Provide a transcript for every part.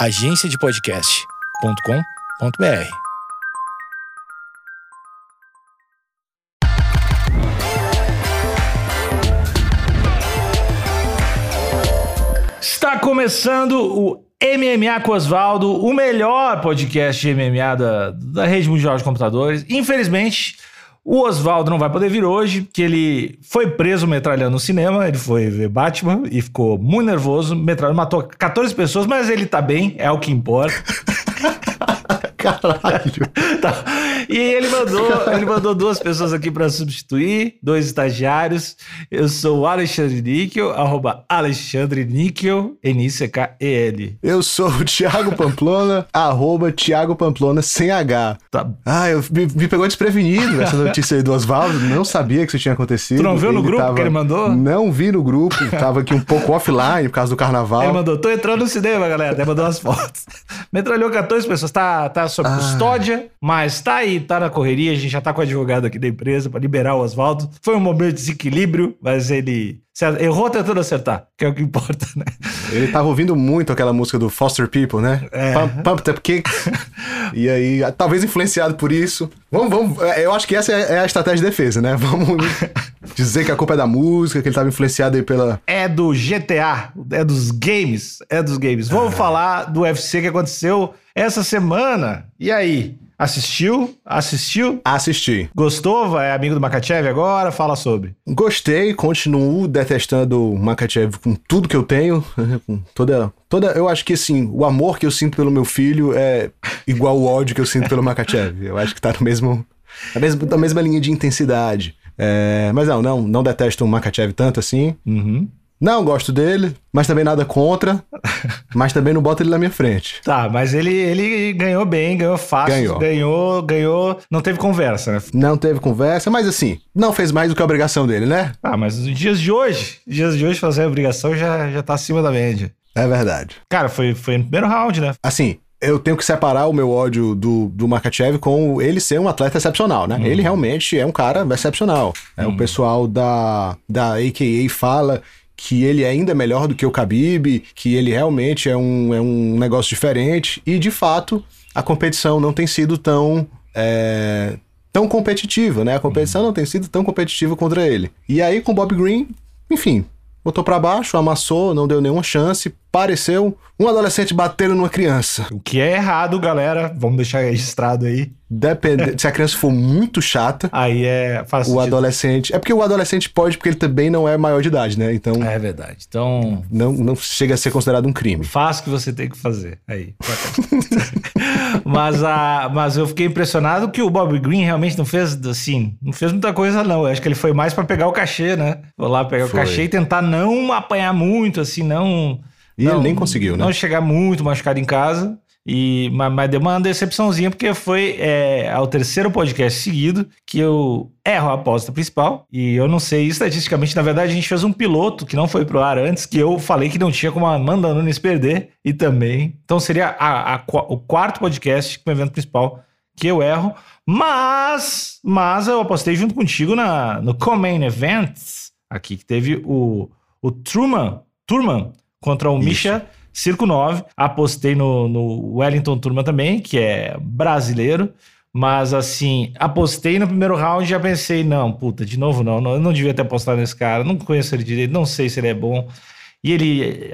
agenciadepodcast.com.br. Está começando o MMA com Osvaldo, o melhor podcast de MMA da, da rede mundial de computadores. Infelizmente, o Oswaldo não vai poder vir hoje, porque ele foi preso metralhando no cinema, ele foi ver Batman e ficou muito nervoso, metralhando, matou 14 pessoas, mas ele tá bem, é o que importa. Caralho. Tá. E ele mandou, ele mandou duas pessoas aqui para substituir, dois estagiários. Eu sou o Alexandre Níquel, arroba Alexandre Níquel, N-I-C-K-E-L. Eu sou o Thiago Pamplona, arroba Thiago Pamplona sem H. Tá. Ah, eu me, me pegou desprevenido essa notícia aí do Oswaldo, não sabia que isso tinha acontecido. Tu não viu no grupo que ele mandou? Não vi no grupo, tava aqui um pouco offline por causa do carnaval. Ele mandou, tô entrando no cinema, galera. Ele mandou umas fotos. Metralhou 14 pessoas, tá, tá sob Ah. custódia, mas tá aí, tá na correria. A gente já tá com o advogado aqui da empresa pra liberar o Oswaldo. Foi um momento de desequilíbrio, mas ele errou tentando acertar, que é o que importa, né? Ele tava ouvindo muito aquela música do Foster People, né? É. Pump, Pump Up Kicks. e aí, talvez influenciado por isso. Vamos, vamos. é, Eu acho que essa é é a estratégia de defesa, né? Vamos dizer que a culpa é da música, que ele tava influenciado aí pela. É do GTA, é dos games, é dos games. Vamos falar do UFC que aconteceu essa semana. E aí? Assistiu? Assistiu? Assistir. Gostou? É amigo do Makachev agora? Fala sobre. Gostei, continuo detestando o Makachev com tudo que eu tenho, com toda, toda, eu acho que assim, o amor que eu sinto pelo meu filho é igual o ódio que eu sinto pelo Makachev. Eu acho que tá no mesmo, na mesma, na mesma linha de intensidade. É, mas não, não, não detesto o Makachev tanto assim. Uhum. Não gosto dele, mas também nada contra, mas também não boto ele na minha frente. Tá, mas ele, ele ganhou bem, ganhou fácil, Ganhou. ganhou, ganhou, não teve conversa, né? Não teve conversa, mas assim, não fez mais do que a obrigação dele, né? Ah, mas nos dias de hoje, dias de hoje fazer a obrigação já, já tá acima da média. É verdade. Cara, foi, foi no primeiro round, né? assim, eu tenho que separar o meu ódio do, do Makachev com ele ser um atleta excepcional, né? Ele realmente é um cara excepcional. É, O pessoal da, da AKA fala que ele é ainda melhor do que o Khabib, que ele realmente é um, é um negócio diferente. E, de fato, a competição não tem sido tão... é, tão competitiva, né? A competição não tem sido tão competitiva contra ele. E aí, com o Bob Green, enfim, botou pra baixo, amassou, não deu nenhuma chance, pareceu um adolescente batendo numa criança. O que é errado, galera, vamos deixar registrado aí. Depende, se a criança for muito chata, Aí é faz o sentido. adolescente. É porque o adolescente pode, porque ele também não é maior de idade, né? Então É verdade. Então, não, não chega a ser considerado um crime. Faça o que você tem que fazer. Aí. mas, a, mas eu fiquei impressionado que o Bob Green realmente não fez assim, não fez muita coisa, não. Eu acho que ele foi mais pra pegar o cachê, né? Vou lá pegar Foi. o cachê e tentar não apanhar muito, assim, não. E não, ele nem conseguiu, né? Não chegar muito machucado em casa. E, mas, mas deu uma decepçãozinha, porque foi é, ao terceiro podcast seguido que eu erro a aposta principal. E eu não sei, estatisticamente, na verdade, a gente fez um piloto que não foi pro ar antes, que eu falei que não tinha como a Amanda Nunes perder. E também. Então seria a- a o quarto podcast com o evento principal que eu erro. Mas, mas eu apostei junto contigo na, no Comain Events, aqui, que teve o, o Truman, Turman contra o Isso. Misha Circo 9. Apostei no, no Wellington Turman também, que é brasileiro. Mas assim, apostei no primeiro round e já pensei, não, puta, de novo não, não, eu não devia ter apostado nesse cara, não conheço ele direito, não sei se ele é bom. E ele,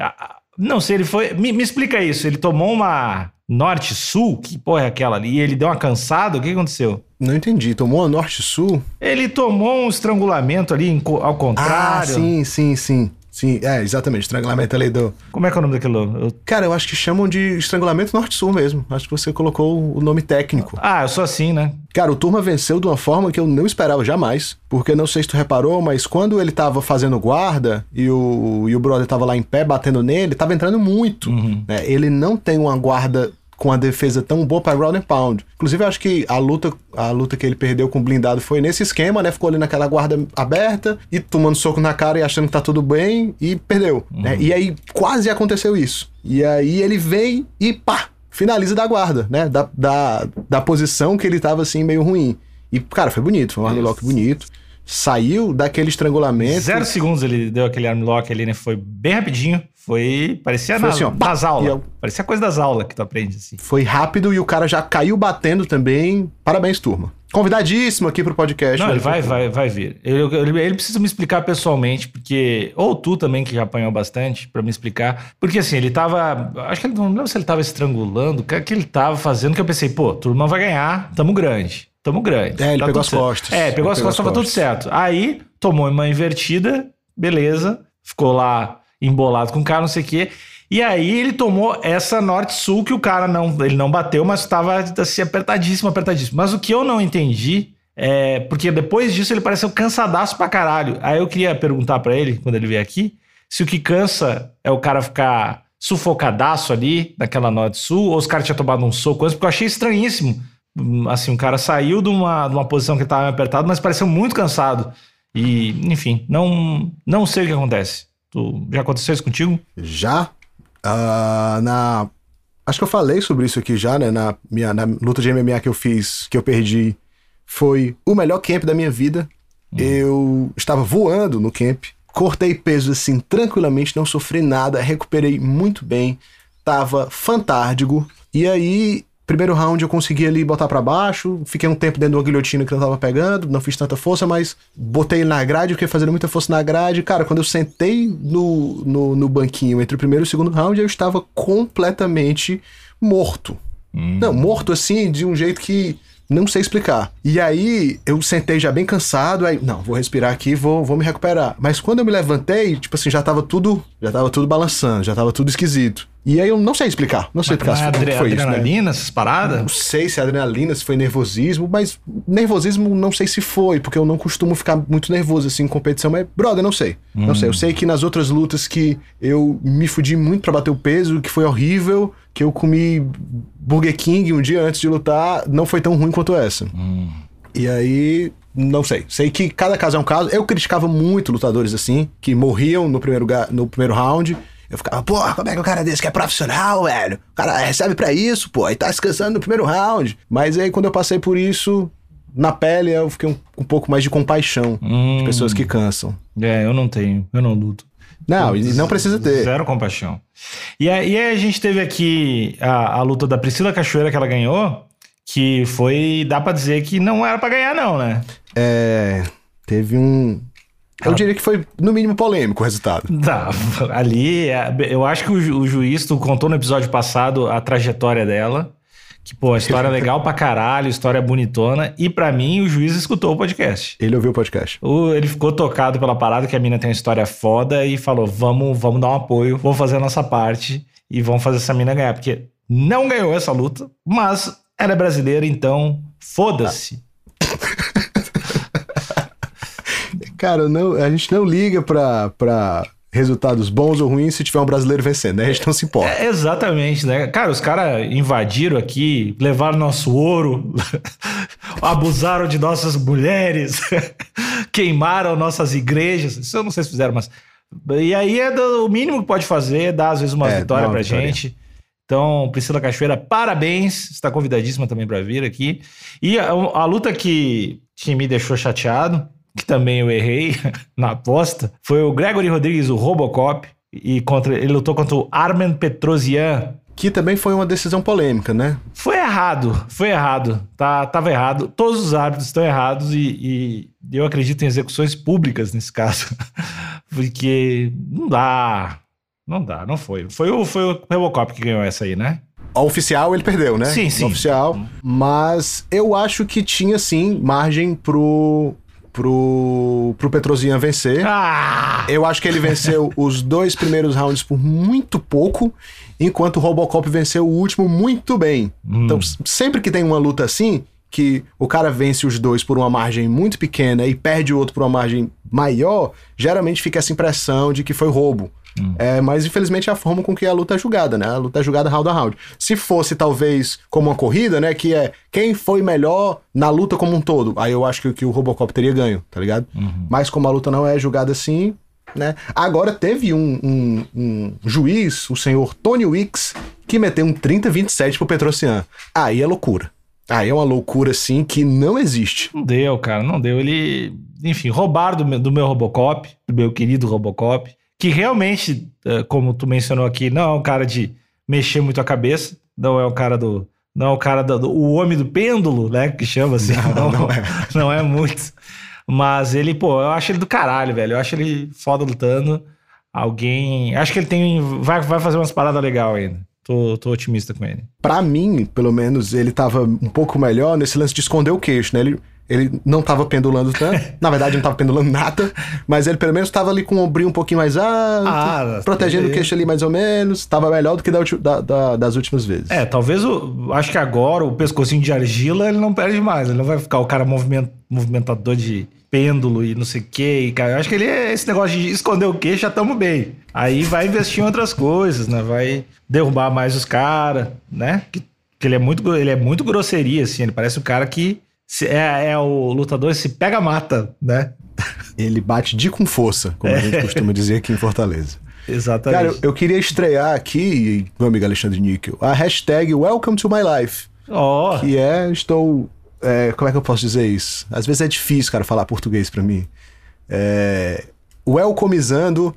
não sei, ele foi, me, me explica isso, ele tomou uma norte-sul, que porra é aquela ali, e ele deu uma cansada, o que aconteceu? Não entendi. Tomou a norte-sul? Ele tomou um estrangulamento ali ao Ah, contrário. sim, sim, sim. Sim, é, exatamente. Estrangulamento ali do. Como é que é o nome daquilo? Eu- Cara, eu acho que chamam de estrangulamento norte-sul mesmo. Acho que você colocou o nome técnico. Ah, eu sou assim, né? Cara, o Turma venceu de uma forma que eu não esperava jamais. Porque não sei se tu reparou, mas quando ele tava fazendo guarda e o, e o brother tava lá em pé batendo nele, tava entrando muito. Uhum. né? Ele não tem uma guarda com a defesa tão boa para ground and pound. Inclusive, eu acho que a luta, a luta que ele perdeu com o blindado foi nesse esquema, né? Ficou ali naquela guarda aberta e tomando soco na cara e achando que tá tudo bem e perdeu. né? E aí quase aconteceu isso. E aí ele vem e pá! Finaliza da guarda, né? Da, da, da posição que ele tava assim meio ruim. E, cara, foi bonito, foi um armlock bonito. Saiu daquele estrangulamento. Zero segundos ele deu aquele armlock ali, né? Foi bem rapidinho. Foi. Parecia Foi na, assim, ó, pá, aulas. eu- Parecia coisa das aulas que tu aprende, assim. Foi rápido e o cara já caiu batendo também. Parabéns, turma. Convidadíssimo aqui pro podcast. Não, né? ele vai, vai, vai vir. Ele, ele- ele precisa me explicar pessoalmente, porque. Ou tu também, que já apanhou bastante, pra me explicar. Porque assim, ele tava. Acho que ele não lembro se ele tava estrangulando, o que, que ele tava fazendo, que eu pensei, pô, turma vai ganhar, tamo grande. Tamo grande. É, ele Tá pegou as certo. costas. É, pegou Ele as pegou costas, as tava tudo certo. Aí, tomou uma invertida, beleza. Ficou lá embolado com o cara, não sei o quê. E aí ele tomou essa norte-sul que o cara não, ele não bateu, mas estava assim, apertadíssimo, apertadíssimo. Mas o que eu não entendi é porque depois disso ele pareceu cansadaço pra caralho. Aí eu queria perguntar pra ele, quando ele vier aqui, se o que cansa é o cara ficar sufocadaço ali, naquela norte-sul, ou os caras tinham tomado um soco antes, porque eu achei estranhíssimo. Hum, Assim, o cara saiu de uma, de uma posição que ele tava meio apertado, mas pareceu muito cansado. E, enfim, não, não sei o que acontece. Tu, já aconteceu isso contigo? Já? Ah, na. Acho que eu falei sobre isso aqui já, né? Na, minha, na luta de MMA que eu fiz, que eu perdi, foi o melhor camp da minha vida. Eu estava voando no camp, cortei peso assim tranquilamente, não sofri nada, recuperei muito bem, tava fantástico. E aí, primeiro round eu consegui ali botar pra baixo, fiquei um tempo dentro de uma guilhotina que eu não tava pegando, não fiz tanta força, mas botei ele na grade, fiquei fazendo muita força na grade. Cara, quando eu sentei no, no, no banquinho entre o primeiro e o segundo round, eu estava completamente morto. Não, morto assim, de um jeito que não sei explicar. E aí, eu sentei já bem cansado, aí, não, vou respirar aqui, vou, vou me recuperar. Mas quando eu me levantei, tipo assim, já tava tudo, já tava tudo balançando, já tava tudo esquisito. E aí eu não sei explicar, não sei Mas explicar é que adre- foi isso, né? adrenalina, essas paradas? Não sei se é adrenalina, se foi nervosismo, mas nervosismo não sei se foi, porque eu não costumo ficar muito nervoso assim em competição, mas brother, não sei. Não sei, eu sei que nas outras lutas que eu me fudi muito pra bater o peso, que foi horrível, que eu comi Burger King um dia antes de lutar, não foi tão ruim quanto essa. E aí, não sei. Sei que cada caso é um caso. Eu criticava muito lutadores assim, que morriam no primeiro, no primeiro round. Eu ficava, porra, como é que o cara desse que é profissional, velho? O cara recebe pra isso, pô, e tá descansando no primeiro round. Mas aí, quando eu passei por isso, na pele, eu fiquei um, um pouco mais de compaixão Hum, de pessoas que cansam. É, eu não tenho, eu não luto. Não, e não precisa ter. Zero compaixão. E aí, e aí a gente teve aqui a, a luta da Priscila Cachoeira que ela ganhou, que foi, dá pra dizer que não era pra ganhar não, né? É. Teve um. Eu diria que foi, no mínimo, polêmico o resultado. Tá, ali, é, eu acho que o, ju- o juiz, tu contou no episódio passado a trajetória dela, que, pô, a história é legal pra caralho, a história é bonitona, e pra mim o juiz escutou o podcast. Ele ouviu o podcast. O- Ele ficou tocado pela parada, que a mina tem uma história foda, e falou, vamos, vamos dar um apoio, vamos fazer a nossa parte, e vamos fazer essa mina ganhar, porque não ganhou essa luta, mas ela é brasileira, então foda-se. Cara, não, a gente não liga pra, pra resultados bons ou ruins se tiver um brasileiro vencendo, né? A gente não se importa. É, exatamente, né? Cara, os caras invadiram aqui, levaram nosso ouro, abusaram de nossas mulheres, queimaram nossas igrejas. Isso eu não sei se fizeram, mas. E aí é do- o mínimo que pode fazer é dar, às vezes, uma É, vitória uma pra vitória. gente. Então, Priscila Cachoeira, parabéns. Está convidadíssima também pra vir aqui. E a, a luta que, que me deixou chateado, que também eu errei na aposta, foi o Gregory Rodrigues, o Robocop. E contra, ele lutou contra o Armen Petrosian, Que também foi uma decisão polêmica, né? foi errado, foi errado. Tá, tava errado. Todos os árbitros estão errados e, e eu acredito em execuções públicas nesse caso. Porque não dá. Não dá, não foi. Foi o, foi o Robocop que ganhou essa aí, né? Oficial ele perdeu, né? Sim, sim. Oficial. Mas eu acho que tinha sim margem pro. pro. pro Petrosian vencer. Ah! Eu acho que ele venceu os dois primeiros rounds por muito pouco, enquanto o Robocop venceu o último muito bem. Hum. Então, sempre que tem uma luta assim, que o cara vence os dois por uma margem muito pequena e perde o outro por uma margem maior, geralmente fica essa impressão de que foi roubo. É, mas infelizmente é a forma com que a luta é julgada, né? A luta é julgada round a round. Se fosse talvez como uma corrida, né? Que é quem foi melhor na luta como um todo, aí eu acho que, que o Robocop teria ganho, tá ligado? Mas como a luta não é julgada assim, né? Agora teve um, um- um juiz, o senhor Tony Wicks, que meteu um 30-27 pro Petrocian. Aí é loucura. Aí é uma loucura, assim, que não existe. Não deu, cara, não deu. Ele, enfim, roubaram do meu, do meu Robocop, do meu querido Robocop, que realmente, eh, como tu mencionou aqui, não é um cara de mexer muito a cabeça, não é o cara do. Não é o cara do, o homem do pêndulo, né? Que chama assim. Não, não é. Não é muito. Mas ele, pô, eu acho ele do caralho, velho. Eu acho ele foda lutando. Alguém. Acho que ele tem. Vai, vai fazer umas paradas legais ainda. Tô, tô otimista com ele. Pra mim, pelo menos, ele tava um pouco melhor nesse lance de esconder o queixo, né? Ele, ele não tava pendulando tanto. Na verdade, não tava pendulando nada. Mas ele, pelo menos, tava ali com o ombrinho um pouquinho mais alto. Ah, protegendo o queixo ali mais ou menos. Tava melhor do que da da- da- das últimas vezes. É, talvez o. Acho que agora o pescocinho de argila ele não perde mais. Ele não vai ficar o cara moviment, movimentador de pêndulo e não sei o que. Eu acho que ele é esse negócio de esconder o queixo, já estamos bem. Aí vai investir em outras coisas, né? Vai derrubar mais os caras, né? Que, que ele é muito ele é muito grosseria, assim. Ele parece o cara que se- é, é o lutador se pega mata, né? Ele bate de com força, como a gente costuma dizer aqui em Fortaleza. Exatamente. Cara, eu, eu queria estrear aqui, meu amigo Alexandre Níquel, a hashtag Welcome to My Life. Ó, Que é, estou. é, como é que eu posso dizer isso? Às vezes é difícil, cara, falar português pra mim. É, welcomizando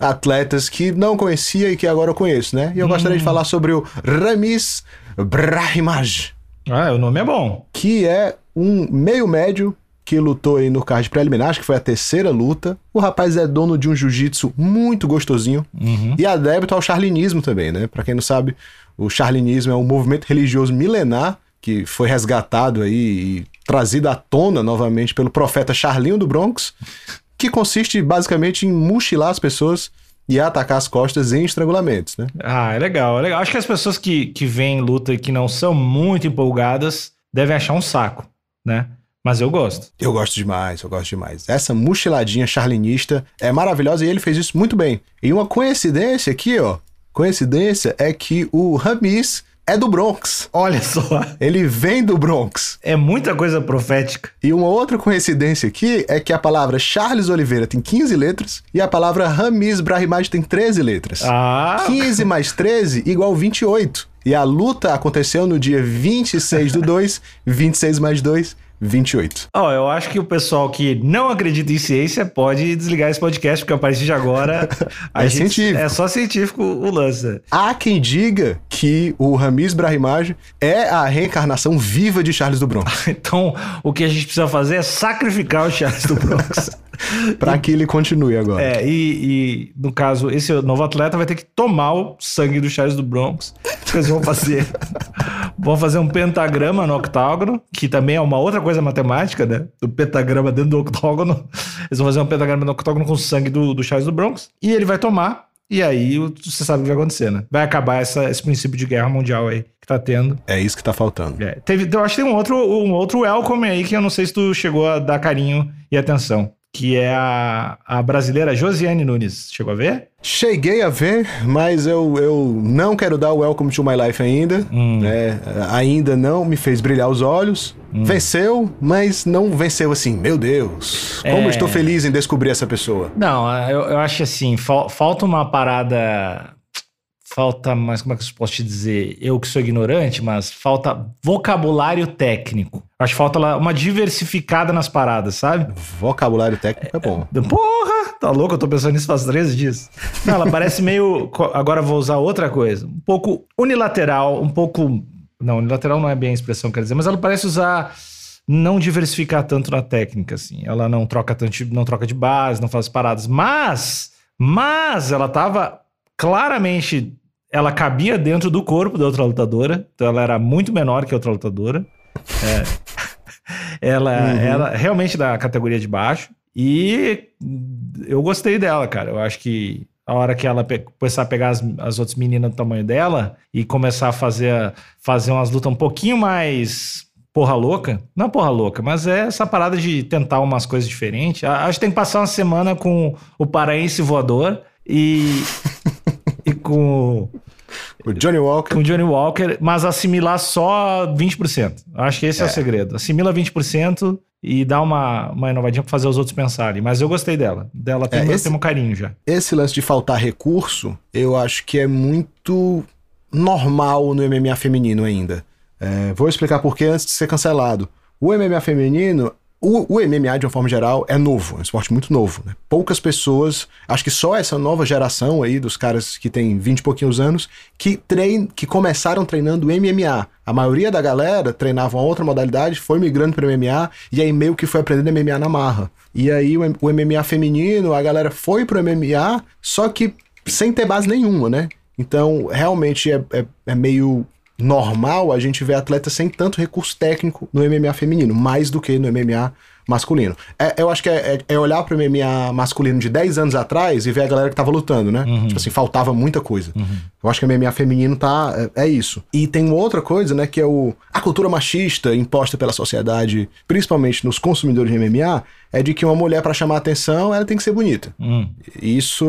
atletas que não conhecia e que agora eu conheço, né? E eu gostaria de falar sobre o Ramis Brahimaj, ah, o nome é bom. que é um meio médio que lutou aí no card preliminar, acho que foi a terceira luta. O rapaz é dono de um jiu-jitsu muito gostosinho Uhum. e adepto ao charlinismo também, né? Pra quem não sabe, o charlinismo é um movimento religioso milenar que foi resgatado aí e trazido à tona novamente pelo profeta Charlinho do Bronx, que consiste basicamente em mochilar as pessoas e atacar as costas em estrangulamentos, né? Ah, é legal, é legal. Acho que as pessoas que, que veem luta e que não são muito empolgadas devem achar um saco, né? Mas eu gosto. Eu gosto demais, eu gosto demais. Essa mochiladinha charlinista é maravilhosa e ele fez isso muito bem. E uma coincidência aqui, ó, coincidência é que o Ramis é do Bronx. Olha só, Ele vem do Bronx. é muita coisa profética. E uma outra coincidência aqui é que a palavra Charles Oliveira tem 15 letras e a palavra Ramis Brahimaj tem 13 letras. Ah, 15 mais 13 igual 28. E a luta aconteceu no dia 26 do 2, 26 mais 2, 28. ó, eu acho que o pessoal que não acredita em ciência pode desligar esse podcast, porque a partir de agora É gente- científico. é só científico o lance. Há quem diga que o Ramis Brahimaj é a reencarnação viva de Charles do Bronx, Então, o que a gente precisa fazer é sacrificar o Charles do Bronx. para que ele continue agora. É, e, e, no caso, esse novo atleta vai ter que tomar o sangue do Charles do Bronx. Eles vão fazer. vão fazer um pentagrama no octógono, que também é uma outra coisa matemática, né? O pentagrama dentro do octógono. Eles vão fazer um pentagrama no octógono com o sangue do, do Charles do Bronx. E ele vai tomar. E aí você sabe o que vai acontecer, né? Vai acabar essa- esse princípio de guerra mundial aí que tá tendo. É isso que tá faltando. É, teve, eu acho que tem um outro, um outro welcome aí que eu não sei se tu chegou a dar carinho e atenção. Que é a, a brasileira Josiane Nunes. Chegou a ver? Cheguei a ver, mas eu, eu não quero dar o Welcome to My Life ainda. né? Ainda não me fez brilhar os olhos. Venceu, mas não venceu assim. Meu Deus, como É. estou feliz em descobrir essa pessoa. Não, eu, eu acho assim, fal- falta uma parada. Falta, mas como é que eu posso te dizer? Eu que sou ignorante, mas falta vocabulário técnico. Acho que falta uma diversificada nas paradas, sabe? Vocabulário técnico é bom. Porra, tá louco? Eu tô pensando nisso faz 13 dias. Não, ela parece meio. Agora eu vou usar outra coisa. Um pouco unilateral, um pouco. Não, unilateral não é bem a expressão que eu quero dizer, mas ela parece usar. Não diversificar tanto na técnica, assim. Ela não troca tanto, não troca de base, não faz paradas. Mas. Mas ela tava claramente. Ela cabia dentro do corpo da outra lutadora. Então ela era muito menor que a outra lutadora. Ela era realmente da categoria de baixo. E eu gostei dela, cara. Eu acho que a hora que ela começar a pegar as, as outras meninas do tamanho dela e começar a fazer, fazer umas lutas um pouquinho mais porra louca. Não porra louca, mas é essa parada de tentar umas coisas diferentes. Acho que tem que passar uma semana com o paraense voador e, e com O Johnny Walker. com o Johnny Walker, mas assimilar só 20%. Acho que esse é, o segredo. Assimila 20% e dá uma, uma inovadinha pra fazer os outros pensarem. Mas eu gostei dela. Dela tem, É, esse- tem um carinho já. Esse lance de faltar recurso, eu acho que é muito normal no MMA feminino ainda. É, vou explicar por que antes de ser cancelado. O MMA feminino o, o, MMA, de uma forma geral, é novo, é um esporte muito novo. Né? Poucas pessoas, acho que só essa nova geração aí, dos caras que tem 20 e pouquinhos anos, que, trein, que começaram treinando MMA. A maioria da galera treinava uma outra modalidade, foi migrando para MMA, e aí meio que foi aprendendo MMA na marra. E aí o, o MMA feminino, a galera foi pro MMA, só que sem ter base nenhuma, né? Então, realmente é, é, é meio normal a gente ver atletas sem tanto recurso técnico no MMA feminino, mais do que no MMA masculino. É, eu acho que é, é, é olhar para o MMA masculino de 10 anos atrás e ver a galera que tava lutando, né? Uhum. Tipo assim, faltava muita coisa. Uhum. Eu acho que o MMA feminino tá. É, é, isso. E tem outra coisa, né? Que é o, a cultura machista imposta pela sociedade, principalmente nos consumidores de MMA, é de que uma mulher, para chamar atenção, ela tem que ser bonita. Uhum. Isso,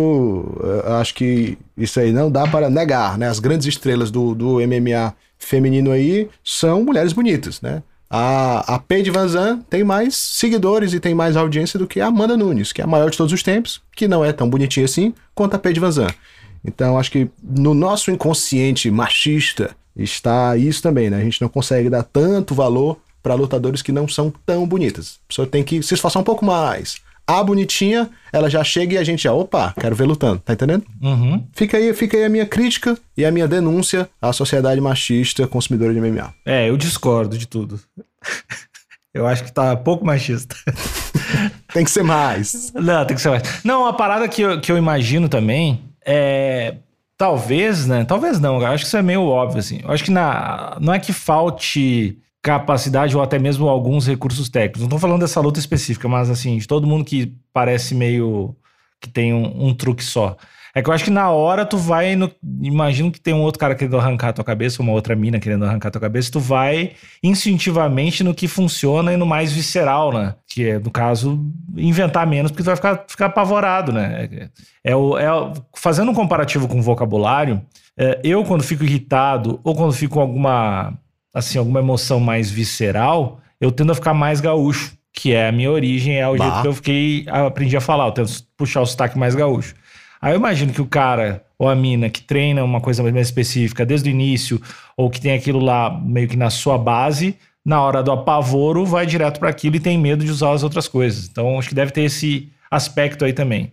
eu acho que isso aí não dá para negar, né? As grandes estrelas do, do MMA feminino aí são mulheres bonitas, né? A, a Paige Van Zandt tem mais seguidores e tem mais audiência do que a Amanda Nunes, que é a maior de todos os tempos, que não é tão bonitinha assim quanto a Paige Van Zandt. Então, acho que no nosso inconsciente machista está isso também, né? A gente não consegue dar tanto valor para lutadores que não são tão bonitas. A pessoa tem que se esforçar um pouco mais, a bonitinha, ela já chega e a gente já, opa, quero ver lutando, tá entendendo? Uhum. Fica, aí, fica aí a minha crítica e a minha denúncia à sociedade machista consumidora de MMA. É, eu discordo de tudo. eu acho que tá pouco machista. tem que ser mais. Não, tem que ser mais. Não, uma parada que eu, que eu imagino também é. Talvez, né? Talvez não, eu acho que isso é meio óbvio, assim. Eu acho que na, não é que falte capacidade ou até mesmo alguns recursos técnicos. Não estou falando dessa luta específica, mas assim, de todo mundo que parece meio que tem um, um, truque só. É que eu acho que na hora tu vai. No, imagino que tem um outro cara querendo arrancar a tua cabeça, uma outra mina querendo arrancar a tua cabeça, tu vai instintivamente no que funciona e no mais visceral, né? Que é, no caso, inventar menos, porque tu vai ficar, ficar apavorado, né? É, é, o, é fazendo um comparativo com o vocabulário, é, eu, quando fico irritado ou quando fico com alguma assim, alguma emoção mais visceral, eu tendo a ficar mais gaúcho, que é a minha origem, é o bah. jeito que eu fiquei, aprendi a falar, eu tento puxar o sotaque mais gaúcho. Aí eu imagino que o cara ou a mina que treina uma coisa mais específica desde o início, ou que tem aquilo lá meio que na sua base, na hora do apavoro vai direto para aquilo e tem medo de usar as outras coisas. Então acho que deve ter esse aspecto aí também,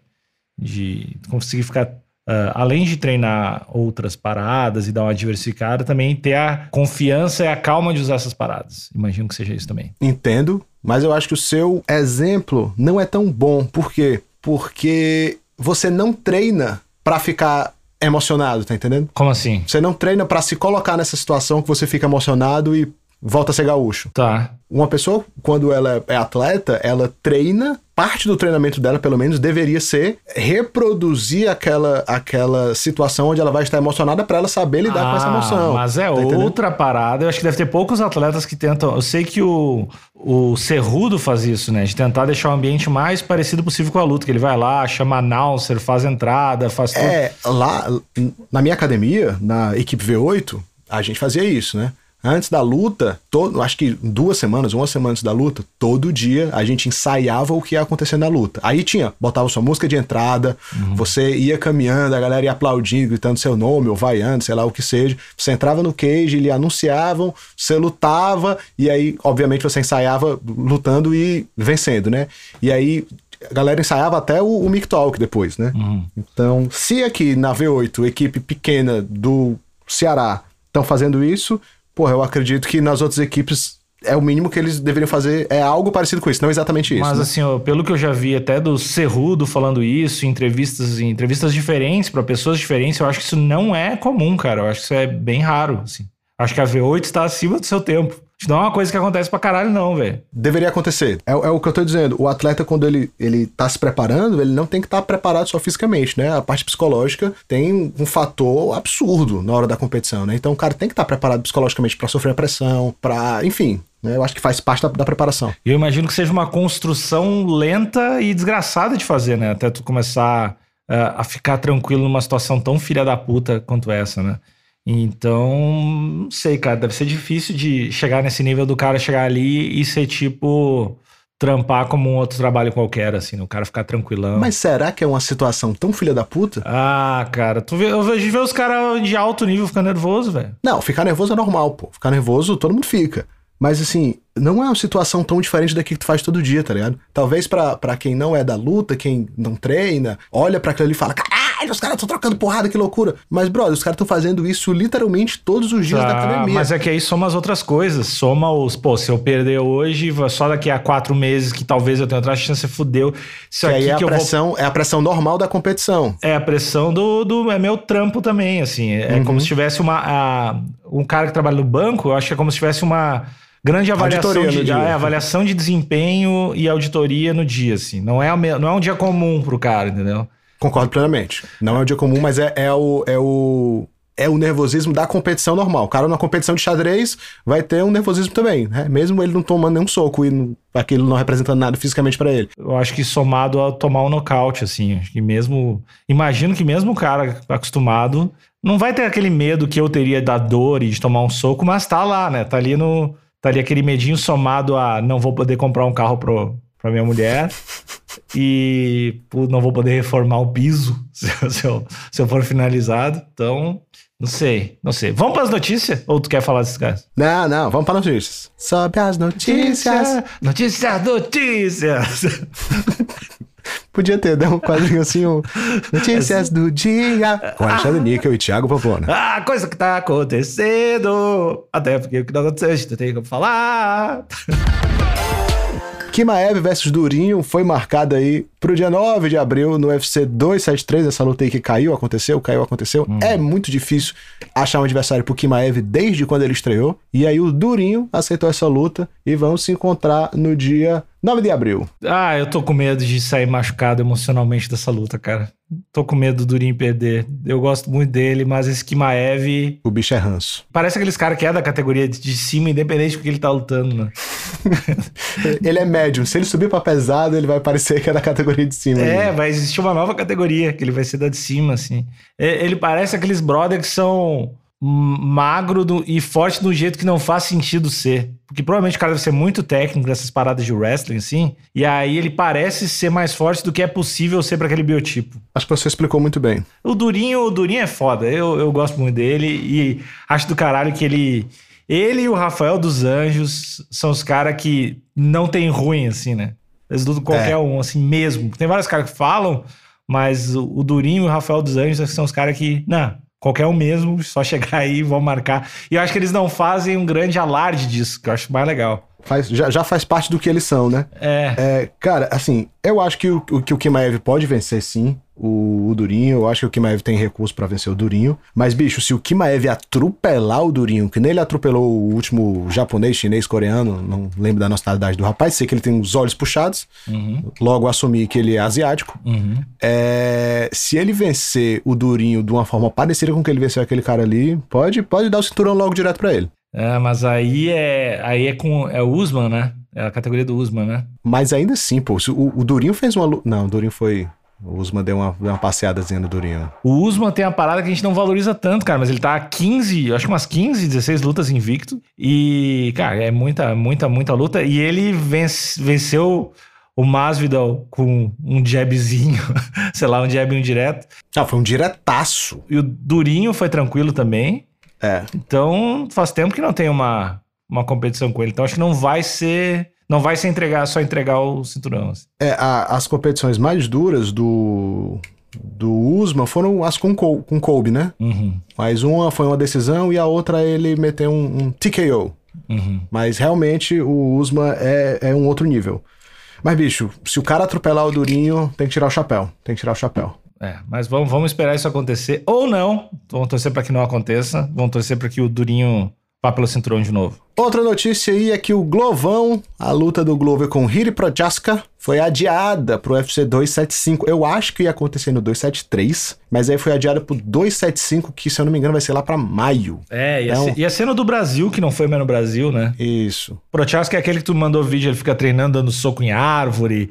de conseguir ficar Uh, além de treinar outras paradas e dar uma diversificada, também ter a confiança e a calma de usar essas paradas. Imagino que seja isso também. Entendo, mas eu acho que o seu exemplo não é tão bom. Por quê? Porque você não treina para ficar emocionado, tá entendendo? Como assim? Você não treina para se colocar nessa situação que você fica emocionado e volta a ser gaúcho. Tá. Uma pessoa, quando ela é atleta, ela treina, parte do treinamento dela, pelo menos, deveria ser reproduzir aquela, aquela situação onde ela vai estar emocionada para ela saber lidar ah, com essa ah, emoção. Mas é tá outra entendendo? parada. Eu acho que deve ter poucos atletas que tentam. Eu sei que o, o Cerrudo faz isso, né? De tentar deixar o ambiente mais parecido possível com a luta. Que ele vai lá, chama announcer, faz entrada, faz tudo. É, lá na minha academia, na equipe V8, a gente fazia isso, né? Antes da luta, todo, acho que duas semanas, uma semana antes da luta, todo dia a gente ensaiava o que ia acontecer na luta. Aí tinha, botava sua música de entrada, uhum. você ia caminhando, a galera ia aplaudindo, gritando seu nome, ou vaiando, sei lá o que seja. Você entrava no cage, eles anunciavam, você lutava, e aí, obviamente, você ensaiava lutando e vencendo, né? E aí a galera ensaiava até o, o Mic Talk depois, né? Uhum. Então, se aqui na V8, equipe pequena do Ceará, estão fazendo isso, porra, eu acredito que nas outras equipes é o mínimo que eles deveriam fazer, é algo parecido com isso, não exatamente isso. Mas né? assim, ó, pelo que eu já vi até do Cerrudo falando isso, em entrevistas, em entrevistas diferentes, para pessoas diferentes, eu acho que isso não é comum, cara. Eu acho que isso é bem raro, assim. Acho que a V8 está acima do seu tempo. Isso não é uma coisa que acontece pra caralho, não, velho. Deveria acontecer. É, é, o que eu tô dizendo. O atleta, quando ele, ele tá se preparando, ele não tem que estar tá preparado só fisicamente, né? A parte psicológica tem um fator absurdo na hora da competição, né? Então o cara tem que estar tá preparado psicologicamente para sofrer a pressão, para, enfim, né? Eu acho que faz parte da, da preparação. Eu imagino que seja uma construção lenta e desgraçada de fazer, né? Até tu começar uh, a ficar tranquilo numa situação tão filha da puta quanto essa, né? Então, não sei, cara, deve ser difícil de chegar nesse nível do cara chegar ali e ser tipo trampar como um outro trabalho qualquer, assim, né? o cara ficar tranquilão. Mas será que é uma situação tão filha da puta? Ah, cara, tu vê, eu vejo ver os caras de alto nível ficar nervoso, velho. Não, ficar nervoso é normal, pô. Ficar nervoso todo mundo fica. Mas assim, não é uma situação tão diferente da que tu faz todo dia, tá ligado? Talvez pra quem não é da luta, quem não treina, olha pra aquilo ali e fala: caralho, os caras estão trocando porrada, que loucura. Mas, brother, os caras estão fazendo isso literalmente todos os dias da Tá, academia. mas é que aí soma as outras coisas. Soma os, pô, se eu perder hoje, só daqui a quatro meses que talvez eu tenha outra chance, fudeu. Isso que aqui é a, que eu vou pressão, é a pressão normal da competição. É a pressão do, do. É meu trampo também, assim. É Uhum. como se tivesse uma. a- um cara que trabalha no banco, eu acho que é como se tivesse uma grande avaliação Auditoria de, é, avaliação de desempenho e auditoria no dia, assim. Não é, não é um dia comum pro cara, entendeu? Concordo plenamente. Não é o dia comum, mas é, é o. É o é o nervosismo da competição normal. O cara na competição de xadrez vai ter um nervosismo também, né? Mesmo ele não tomando nenhum soco e não- aquilo não representando nada fisicamente pra ele. Eu acho que somado a tomar um nocaute, assim. Que mesmo. Imagino que mesmo o cara acostumado não vai ter aquele medo que eu teria da dor e de tomar um soco, mas tá lá, né? Tá ali no. Tá ali aquele medinho somado a não vou poder comprar um carro pro, pra minha mulher e pô, não vou poder reformar o piso se, eu- se eu, se eu for finalizado. Então, não sei, não sei. Vamos pras notícias? Ou tu quer falar desses caras? Não, não, vamos para notícias. Sobe as notícias. Notícias, notícias! Podia ter, dá um quadrinho assim, um Notícias do dia. Com Alexandre Níquel e Thiago Popona. Ah, coisa que tá acontecendo. Até porque o que não aconteceu, a gente tem como falar. Kimaev versus Durinho foi marcada aí pro dia 9 de abril no UFC 273, essa luta aí que caiu, aconteceu, caiu, aconteceu. É muito difícil achar um adversário pro Kimaev desde quando ele estreou. E aí o Durinho aceitou essa luta e vão se encontrar no dia 9 de abril. Ah, eu tô com medo de sair machucado emocionalmente dessa luta, cara. Tô com medo do Durinho perder. Eu gosto muito dele, mas esse Kimaev O bicho é ranço. parece aqueles caras que é da categoria de- cima, independente do que ele tá lutando, né? ele é médium. Se ele subir pra pesado, ele vai parecer que é da categoria de cima. É, né? vai existir uma nova categoria, que ele vai ser da de cima, assim. É, Ele parece aqueles brothers que são magro do- e forte do jeito que não faz sentido ser. Porque provavelmente o cara deve ser muito técnico nessas paradas de wrestling, assim. E aí ele parece ser mais forte do que é possível ser para aquele biotipo. Acho que você explicou muito bem. O Durinho, o Durinho é foda. Eu, eu gosto muito dele e acho do caralho que ele. Ele e o Rafael dos Anjos são os caras que não tem ruim, assim, né? Eles lutam qualquer É. um, assim mesmo. Tem vários caras que falam, mas o, o Durinho e o Rafael dos Anjos são os caras que. Não, qualquer um mesmo, só chegar aí e vão marcar. E eu acho que eles não fazem um grande alarde disso, que eu acho mais legal. Faz, já, já faz parte do que eles são, né? É. É, cara, assim, eu acho que o, o- que o Kimaev pode vencer sim, o, o Durinho. Eu acho que o Kimaev tem recurso pra vencer o Durinho. Mas, bicho, se o Kimaev atropelar o Durinho, que nem ele atropelou o último japonês, chinês, coreano, não lembro da nacionalidade do rapaz, sei que ele tem os olhos puxados, Uhum, logo assumi que ele é asiático. uhum. É, se ele vencer o Durinho de uma forma parecida com que ele venceu aquele cara ali, pode, pode dar o cinturão logo direto pra ele. É, mas aí é. Aí é com. É o Usman, né? É a categoria do Usman, né? Mas ainda assim, pô, se o, o Durinho fez uma luta. Não, o Durinho foi. O Usman deu uma, deu uma passeadazinha no Durinho. O Usman tem a parada que a gente não valoriza tanto, cara, mas ele tá a 15, acho que umas 15, 16 lutas invicto. E, cara, é muita, muita, muita luta. E ele vence- venceu o Masvidal com um jabzinho, sei lá, um jab direto. Ah, foi um diretaço. E o Durinho foi tranquilo também. É. Então, faz tempo que não tem uma, uma competição com ele. Então, acho que não vai ser. Não vai ser entregar, só entregar o cinturão. assim. É, a- as competições mais duras do. Do Usman foram as com, Col- com Kobe, né? Uhum, Mas uma foi uma decisão e a outra ele meteu um, um TKO. uhum. Mas realmente o Usman é, é um outro nível. Mas, bicho, se o cara atropelar o Durinho, tem que tirar o chapéu. Tem que tirar o chapéu. É, mas vamos, vamos esperar isso acontecer. Ou não. Vamos torcer para que não aconteça. Vamos torcer para que o Durinho vá pelo cinturão de novo. Outra notícia aí é que o Glovão, a luta do Glover com Hiri Prochaska, foi adiada pro UFC 275. Eu acho que ia acontecer no 273, mas aí foi adiada pro 275, que se eu não me engano vai ser lá pra maio. É, ia, Não. ser, ia ser no do Brasil, que não foi mais no Brasil, né? Isso. Prochaska é aquele que tu mandou vídeo, ele fica treinando, dando soco em árvore.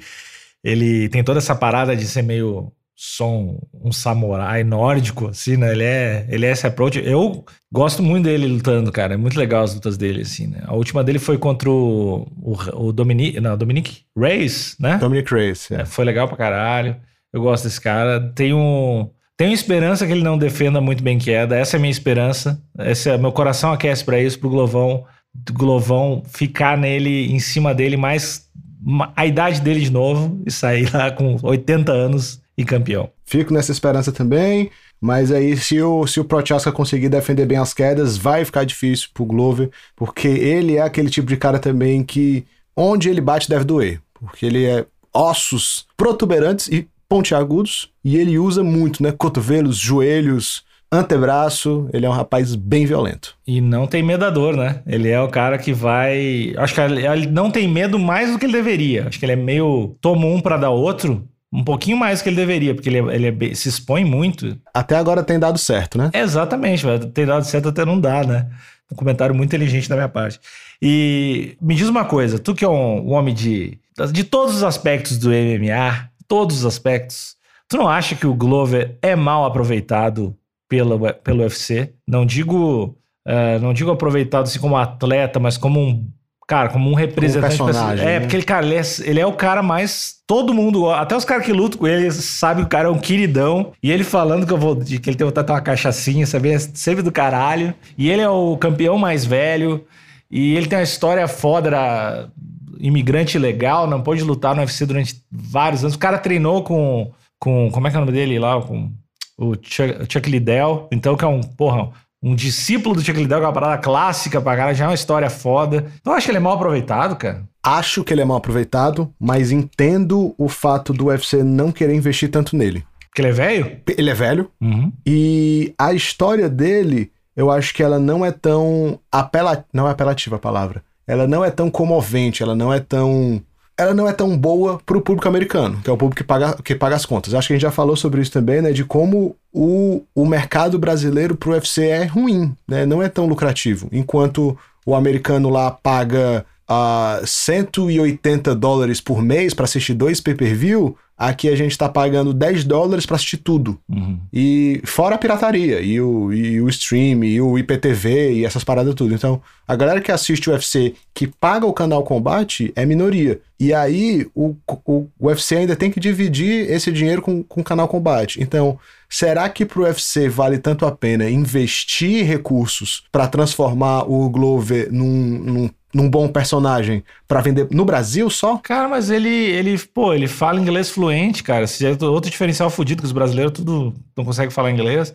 Ele tem toda essa parada de ser meio som, um samurai nórdico, assim, né? Ele é, ele é esse approach. Eu gosto muito dele lutando, cara. É muito legal as lutas dele, assim, né? A última dele foi contra o, o, o Dominic, não, Dominic Reyes, né? Dominic Reyes. é. É, foi legal pra caralho. Eu gosto desse cara. Tenho, tenho esperança que ele não defenda muito bem queda. Essa é a minha esperança. Esse é, meu coração aquece pra isso, pro Glovão Glovão ficar nele, em cima dele, mais ma- a idade dele de novo e sair lá com 80 anos e campeão. Fico nessa esperança também, mas aí se o, se o Prochaska conseguir defender bem as quedas, vai ficar difícil pro Glover, porque ele é aquele tipo de cara também que onde ele bate deve doer, porque ele é ossos protuberantes e pontiagudos e ele usa muito, né? Cotovelos, joelhos, antebraço, ele é um rapaz bem violento. E não tem medo da dor, né? Ele é o cara que vai. Acho que ele não tem medo mais do que ele deveria. Acho que ele é meio. Toma um pra dar outro. Um pouquinho mais do que ele deveria, porque ele, é- ele é se expõe muito. Até agora tem dado certo, né? Exatamente, ter dado certo até não dá, né? Um comentário muito inteligente da minha parte. E me diz uma coisa, tu que é um, um homem de, de todos os aspectos do MMA, todos os aspectos, tu não acha que o Glover é mal aproveitado pela, pelo UFC? Não digo, eh, não digo aproveitado assim como atleta, mas como um cara, como um representante. personagem, é, né? porque ele, cara, ele é, ele é o cara mais. Todo mundo, até os caras que lutam com ele, sabem que o cara é um queridão. E ele falando que eu vou. que ele tem vontade de ter uma cachaçinha, sabe? É sempre do caralho. E ele é o campeão mais velho. E ele tem uma história foda, era imigrante legal, não pôde lutar no UFC durante vários anos. O cara treinou com. com como é que é o nome dele lá? Com o Chuck, Chuck Liddell. Então, que é um, porra, um discípulo do Chuck Liddell, que é uma parada clássica pra cara, já é uma história foda. Então, eu acho que ele é mal aproveitado, cara. Acho que ele é mal aproveitado, mas entendo o fato do UFC não querer investir tanto nele. Porque ele é velho? Ele é velho, Uhum. E a história dele, eu acho que ela não é tão apela... não é apelativa a palavra. Ela não é tão comovente, ela não é tão ela não é tão boa pro público americano, que é o público que paga, que paga as contas. Acho que a gente já falou sobre isso também, né, de como o, o mercado brasileiro pro UFC é ruim, né? Não é tão lucrativo, enquanto o americano lá paga ah, 180 dólares por mês para assistir dois pay-per-view, aqui a gente tá pagando 10 dólares para assistir tudo. Uhum. E fora a pirataria, e o, e o stream, e o IPTV, e essas paradas tudo. Então, a galera que assiste o UFC, que paga o canal Combate, é minoria. E aí, o, o, o UFC ainda tem que dividir esse dinheiro com, com o canal Combate. Então, será que pro UFC vale tanto a pena investir recursos para transformar o Glover num, num, num bom personagem para vender no Brasil só? Cara, mas ele, ele, pô, ele fala inglês fluente, cara. Se é outro diferencial fudido que os brasileiros tudo não conseguem falar inglês.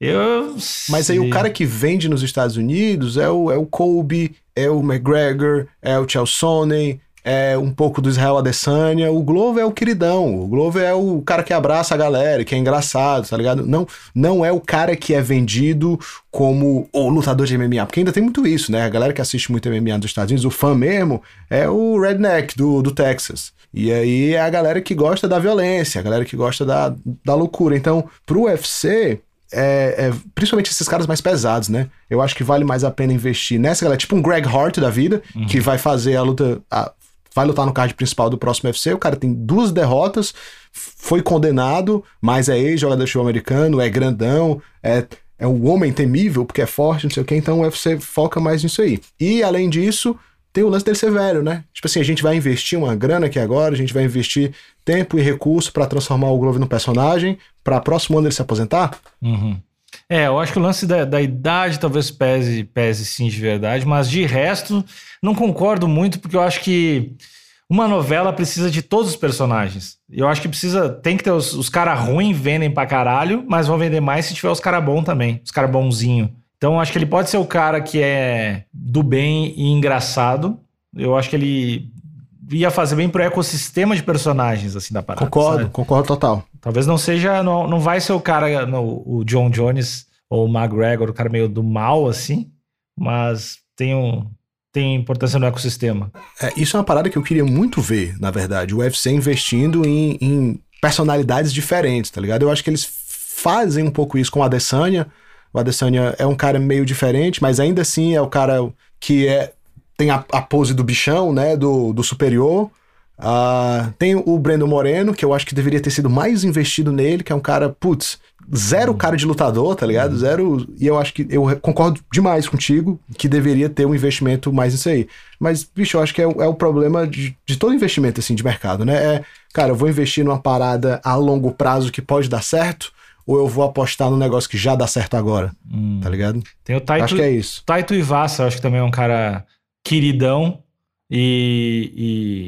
Eu. Mas aí o cara que vende nos Estados Unidos é o, é o Kobe, é o McGregor, é o Chelsea, é um pouco do Israel Adesanya. O Glover é o queridão. O Glover é o cara que abraça a galera, que é engraçado, tá ligado? Não, não é o cara que é vendido como o lutador de MMA. Porque ainda tem muito isso, né? A galera que assiste muito MMA nos Estados Unidos, o fã mesmo, é o redneck do, do Texas. E aí é a galera que gosta da violência, a galera que gosta da, da loucura. Então, pro UFC, é, é, principalmente esses caras mais pesados, né? Eu acho que vale mais a pena investir nessa galera, tipo um Greg Hart da vida, que vai fazer a luta, a- vai lutar no card principal do próximo UFC. O cara tem duas derrotas, foi condenado, mas é ex-jogador de americano, é grandão, é, é um homem temível, porque é forte, não sei o quê. Então o UFC foca mais nisso aí. E além disso, tem o lance dele ser velho, né? Tipo assim, a gente vai investir uma grana aqui agora, a gente vai investir tempo e recurso pra transformar o Glover num personagem, pra próximo ano ele se aposentar. Uhum. É, eu acho que o lance da, da idade talvez pese, pese sim de verdade, mas de resto, não concordo muito, porque eu acho que uma novela precisa de todos os personagens. Eu acho que precisa. Tem que ter os, os caras ruins vendem pra caralho, mas vão vender mais se tiver os caras bons também. Os caras bonzinho. Então eu acho que ele pode ser o cara que é do bem e engraçado. Eu acho que ele ia fazer bem pro ecossistema de personagens, assim, da parada. Concordo, sabe? concordo total. Talvez não seja, não, não vai ser o cara, o John Jones ou o McGregor, o cara meio do mal, assim, mas tem, um, tem importância no ecossistema. É, isso é uma parada que eu queria muito ver, na verdade. O UFC investindo em, em personalidades diferentes, tá ligado? Eu acho que eles fazem um pouco isso com o Adesanya. O Adesanya é um cara meio diferente, mas ainda assim é o cara que é tem a, a pose do bichão, né? Do, do superior. Ah, tem o Breno Moreno, que eu acho que deveria ter sido mais investido nele, que é um cara, putz, zero cara de lutador, tá ligado? Zero. E eu acho que eu concordo demais contigo que deveria ter um investimento mais nisso aí. Mas, bicho, eu acho que é, o- é o problema de, de todo investimento assim de mercado, né? É, cara, eu vou investir numa parada a longo prazo que pode dar certo, ou eu vou apostar num negócio que já dá certo agora, tá ligado? Tem o Taito, Acho que é isso. Taito Ivasa, eu acho que também é um cara queridão e,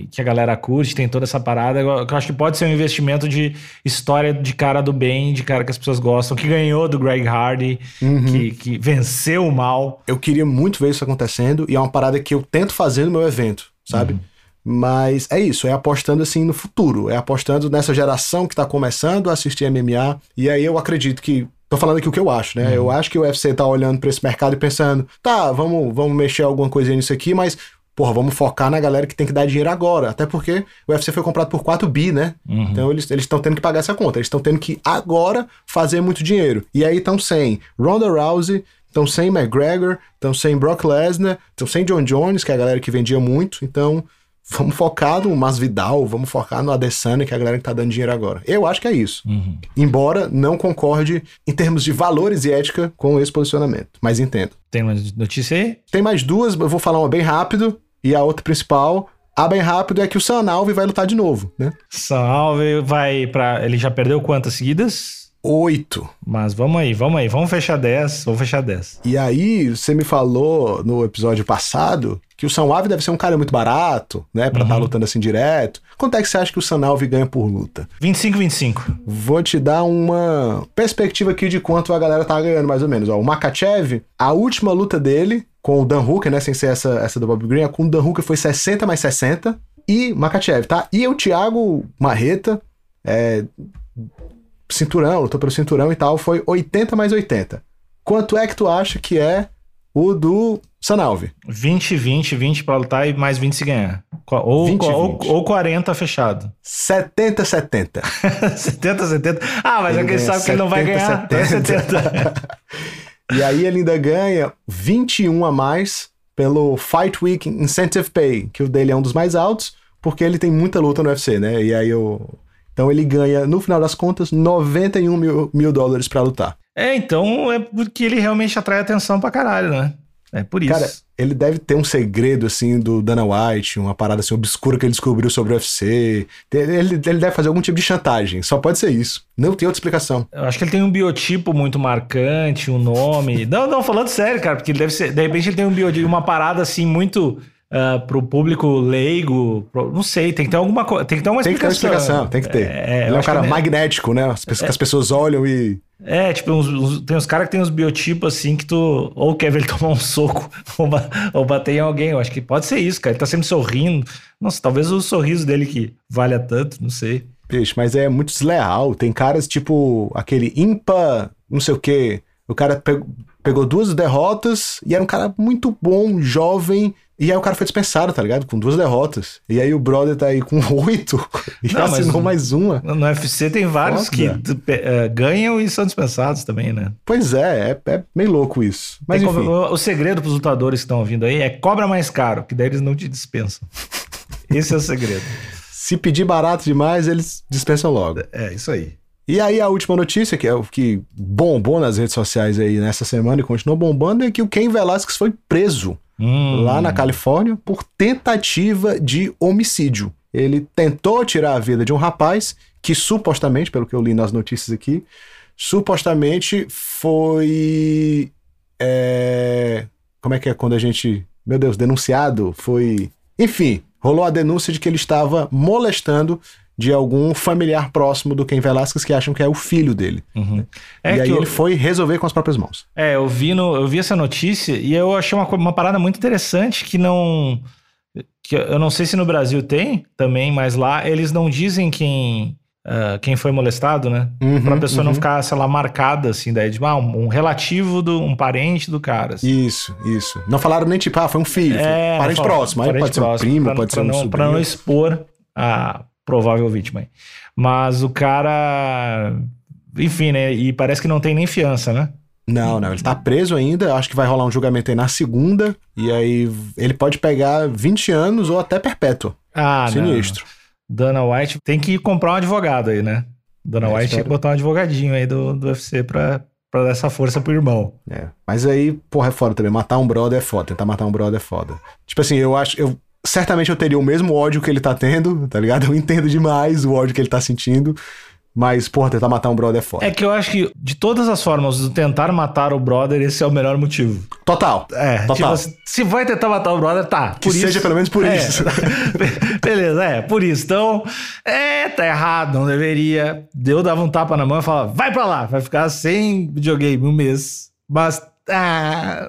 e que a galera curte, tem toda essa parada. Eu, eu acho que pode ser um investimento de história de cara do bem, de cara que as pessoas gostam, que ganhou do Greg Hardy, Uhum. que, que venceu o mal. Eu queria muito ver isso acontecendo e é uma parada que eu tento fazer no meu evento, sabe? Mas é isso, é apostando assim no futuro, é apostando nessa geração que tá começando a assistir MMA. E aí eu acredito que. Tô falando aqui o que eu acho, né? Eu acho que o UFC tá olhando pra esse mercado e pensando, tá, vamos, vamos mexer alguma coisinha nisso aqui, mas, porra, vamos focar na galera que tem que dar dinheiro agora. Até porque o UFC foi comprado por 4 bi, né? Uhum. Então eles estão tendo que pagar essa conta. Eles estão tendo que agora fazer muito dinheiro. E aí estão sem Ronda Rousey, estão sem McGregor, estão sem Brock Lesnar, estão sem John Jones, que é a galera que vendia muito. Então vamos focar no Masvidal, vamos focar no Adesanya, que é a galera que tá dando dinheiro agora. Eu acho que é isso. Uhum. Embora não concorde em termos de valores e ética com esse posicionamento. Mas entendo. Tem uma notícia aí? Tem mais duas, eu vou falar uma bem rápido. E a outra principal, a bem rápido, é que o Sanalve vai lutar de novo, né? Salve, vai pra. Ele já perdeu quantas seguidas? Oito. Mas vamos aí, vamos aí, vamos fechar 10, vamos fechar 10. E aí, você me falou no episódio passado que o Sanalve deve ser um cara muito barato, né? Pra estar Uhum. lutando assim direto. Quanto é que você acha que o Sanalve ganha por luta? 25, 25. Vou te dar uma perspectiva aqui de quanto a galera tá ganhando, mais ou menos. Ó, o Makachev, a última luta dele com o Dan Hooker, né? Sem ser essa, essa do Bob Green, a com o Dan Hooker foi 60 mais 60. E Makachev, tá? E o Thiago Marreta, é, cinturão, lutou pelo cinturão e tal, foi 80 mais 80. Quanto é que tu acha que é o do Sanalve? 20, 20, 20 pra lutar e mais 20 se ganhar. Ou, 20, ou, 20. ou 40 fechado. 70 70. 70, 70. Ah, mas é Ele que ele sabe que ele não vai 70, ganhar. Então é 70. E aí ele ainda ganha 21 a mais pelo Fight Week Incentive Pay, que o dele é um dos mais altos, porque ele tem muita luta no UFC, né? E aí eu. Então ele ganha, no final das contas, 91 mil, mil dólares pra lutar. É, então é porque ele realmente atrai atenção pra caralho, né? É por isso. Cara, ele deve ter um segredo, assim, do Dana White, uma parada assim obscura que ele descobriu sobre o UFC. Ele, ele deve fazer algum tipo de chantagem. Só pode ser isso. Não tem outra explicação. Eu acho que ele tem um biotipo muito marcante, um nome. Não, não, falando sério, cara, porque ele deve ser. De repente ele tem um biotipo, uma parada assim muito. Ah, pro público leigo, pro- não sei, tem que ter alguma coisa, tem que ter uma Tem que ter uma explicação. explicação, tem que ter. É, eu ele é um cara que- magnético, né? As pessoas, que as pessoas olham e. É, tipo, uns- uns- tem uns caras que tem uns biotipos assim que tu ou quer ver ele tomar um soco ou, ou bater em alguém. Eu acho que pode ser isso, cara. Ele tá sempre sorrindo. Nossa, talvez o sorriso dele que valha tanto, não sei. Peixe, mas é muito desleal. Tem caras tipo aquele Impa, não sei o quê. O cara pe- pegou duas derrotas e era um cara muito bom, jovem. E aí o cara foi dispensado, tá ligado? Com duas derrotas. E aí o brother tá aí com oito e Não, assinou mais uma. No UFC tem vários Foda. que eh, ganham e são dispensados também, né? Pois é, é, é meio louco isso. Mas Tem o, o segredo pros lutadores que estão ouvindo aí é cobra mais caro, que daí eles não te dispensam. Esse é o segredo. Se pedir barato demais, eles dispensam logo. É, isso aí. E aí a última notícia, que é o que bombou nas redes sociais aí nessa semana e continuou bombando, é que o Ken Velasquez foi preso Hum, lá na Califórnia por tentativa de homicídio. Ele tentou tirar a vida de um rapaz que supostamente, pelo que eu li nas notícias aqui, supostamente foi. é, como é que é quando a gente. Meu Deus, denunciado? Foi. Enfim, rolou a denúncia de que ele estava molestando de algum familiar próximo do Ken Velasquez que acham que é o filho dele. uhum. É e que aí eu- ele foi resolver com as próprias mãos. É, eu vi, no, eu vi essa notícia e eu achei uma, uma parada muito interessante que não. Que eu não sei se no Brasil tem também, mas lá eles não dizem quem, ah, quem foi molestado, né? Uhum, Pra pessoa não uhum. ficar, sei lá, marcada assim, daí de ah, um, um relativo, do, um parente do cara. assim. Isso, isso. Não falaram nem tipo, ah, foi um filho, foi É, um parente não fala- próximo. Aí parente pode ser um próximo, primo, pra- pode pra ser um não, sobrinho. Pra não expor a provável vítima. aí. Mas o cara. Enfim, né? E parece que não tem nem fiança, né? Não, não, ele tá preso ainda. Acho que vai rolar um julgamento aí na segunda. E aí ele pode pegar 20 anos ou até perpétua. Ah, Sinistro. não. Dana White tem que comprar um advogado aí, né? Dana É, White tem espero. que botar um advogadinho aí do, do UFC pra, pra dar essa força pro irmão. É. Mas aí, porra, é foda também. Matar um brother é foda. Tentar matar um brother é foda. Tipo assim, eu acho. Eu, certamente eu teria o mesmo ódio que ele tá tendo, tá ligado? Eu entendo demais o ódio que ele tá sentindo. Mas, porra, tentar matar um brother é foda. É que eu acho que de todas as formas tentar matar o brother, esse é o melhor motivo. Total. É, Total. tipo, se vai tentar matar o brother, tá. Que seja pelo menos por É, isso. Beleza, é, por isso. Então, é, tá errado, não deveria. Deu, dava um tapa na mão e falava, vai pra lá, vai ficar sem videogame um mês. Mas, ah,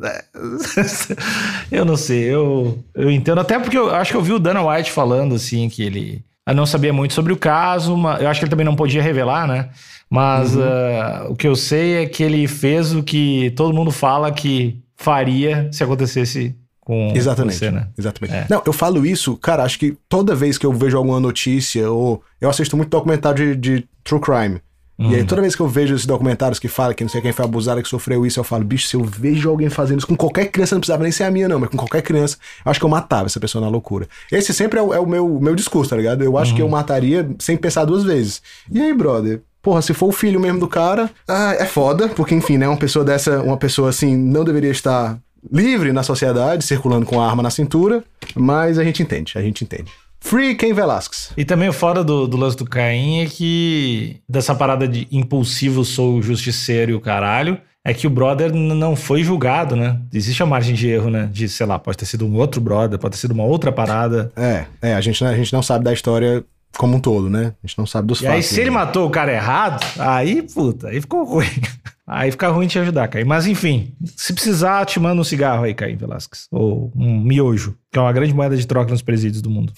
eu não sei, eu, eu entendo. Até porque eu acho que eu vi o Dana White falando, assim, que ele não sabia muito sobre o caso, mas eu acho que ele também não podia revelar, né? Mas Uhum. ah, o que eu sei é que ele fez o que todo mundo fala que faria se acontecesse com Exatamente. você, né? Exatamente. É. Não, eu falo isso, cara, acho que toda vez que eu vejo alguma notícia, ou eu assisto muito documentário de, de true crime. E Uhum. aí, toda vez que eu vejo esses documentários que falam que não sei quem foi abusado, que sofreu isso, eu falo, bicho, se eu vejo alguém fazendo isso com qualquer criança, não precisava nem ser a minha, não, mas com qualquer criança, eu acho que eu matava essa pessoa na loucura. Esse sempre é o, é o meu, meu discurso, tá ligado? Eu acho que eu mataria sem pensar duas vezes. E aí, brother? Porra, se for o filho mesmo do cara, ah, é foda, porque enfim, né? Uma pessoa dessa, uma pessoa assim, não deveria estar livre na sociedade, circulando com a arma na cintura, mas a gente entende, a gente entende. Free Ken Velasquez. E também fora do, do lance do Caim é que dessa parada de impulsivo sou justiceiro e o caralho, é que o brother não foi julgado, né? Existe a margem de erro, né? De, sei lá, pode ter sido um outro brother, pode ter sido uma outra parada. É, é, a gente, a gente não sabe da história como um todo, né? A gente não sabe dos E aí, fatos. se ele né? matou o cara errado, aí, puta, aí ficou ruim. Aí fica ruim te ajudar, Caim. Mas enfim, se precisar, te manda um cigarro aí, Caim Velasquez. Ou um miojo, que é uma grande moeda de troca nos presídios do mundo.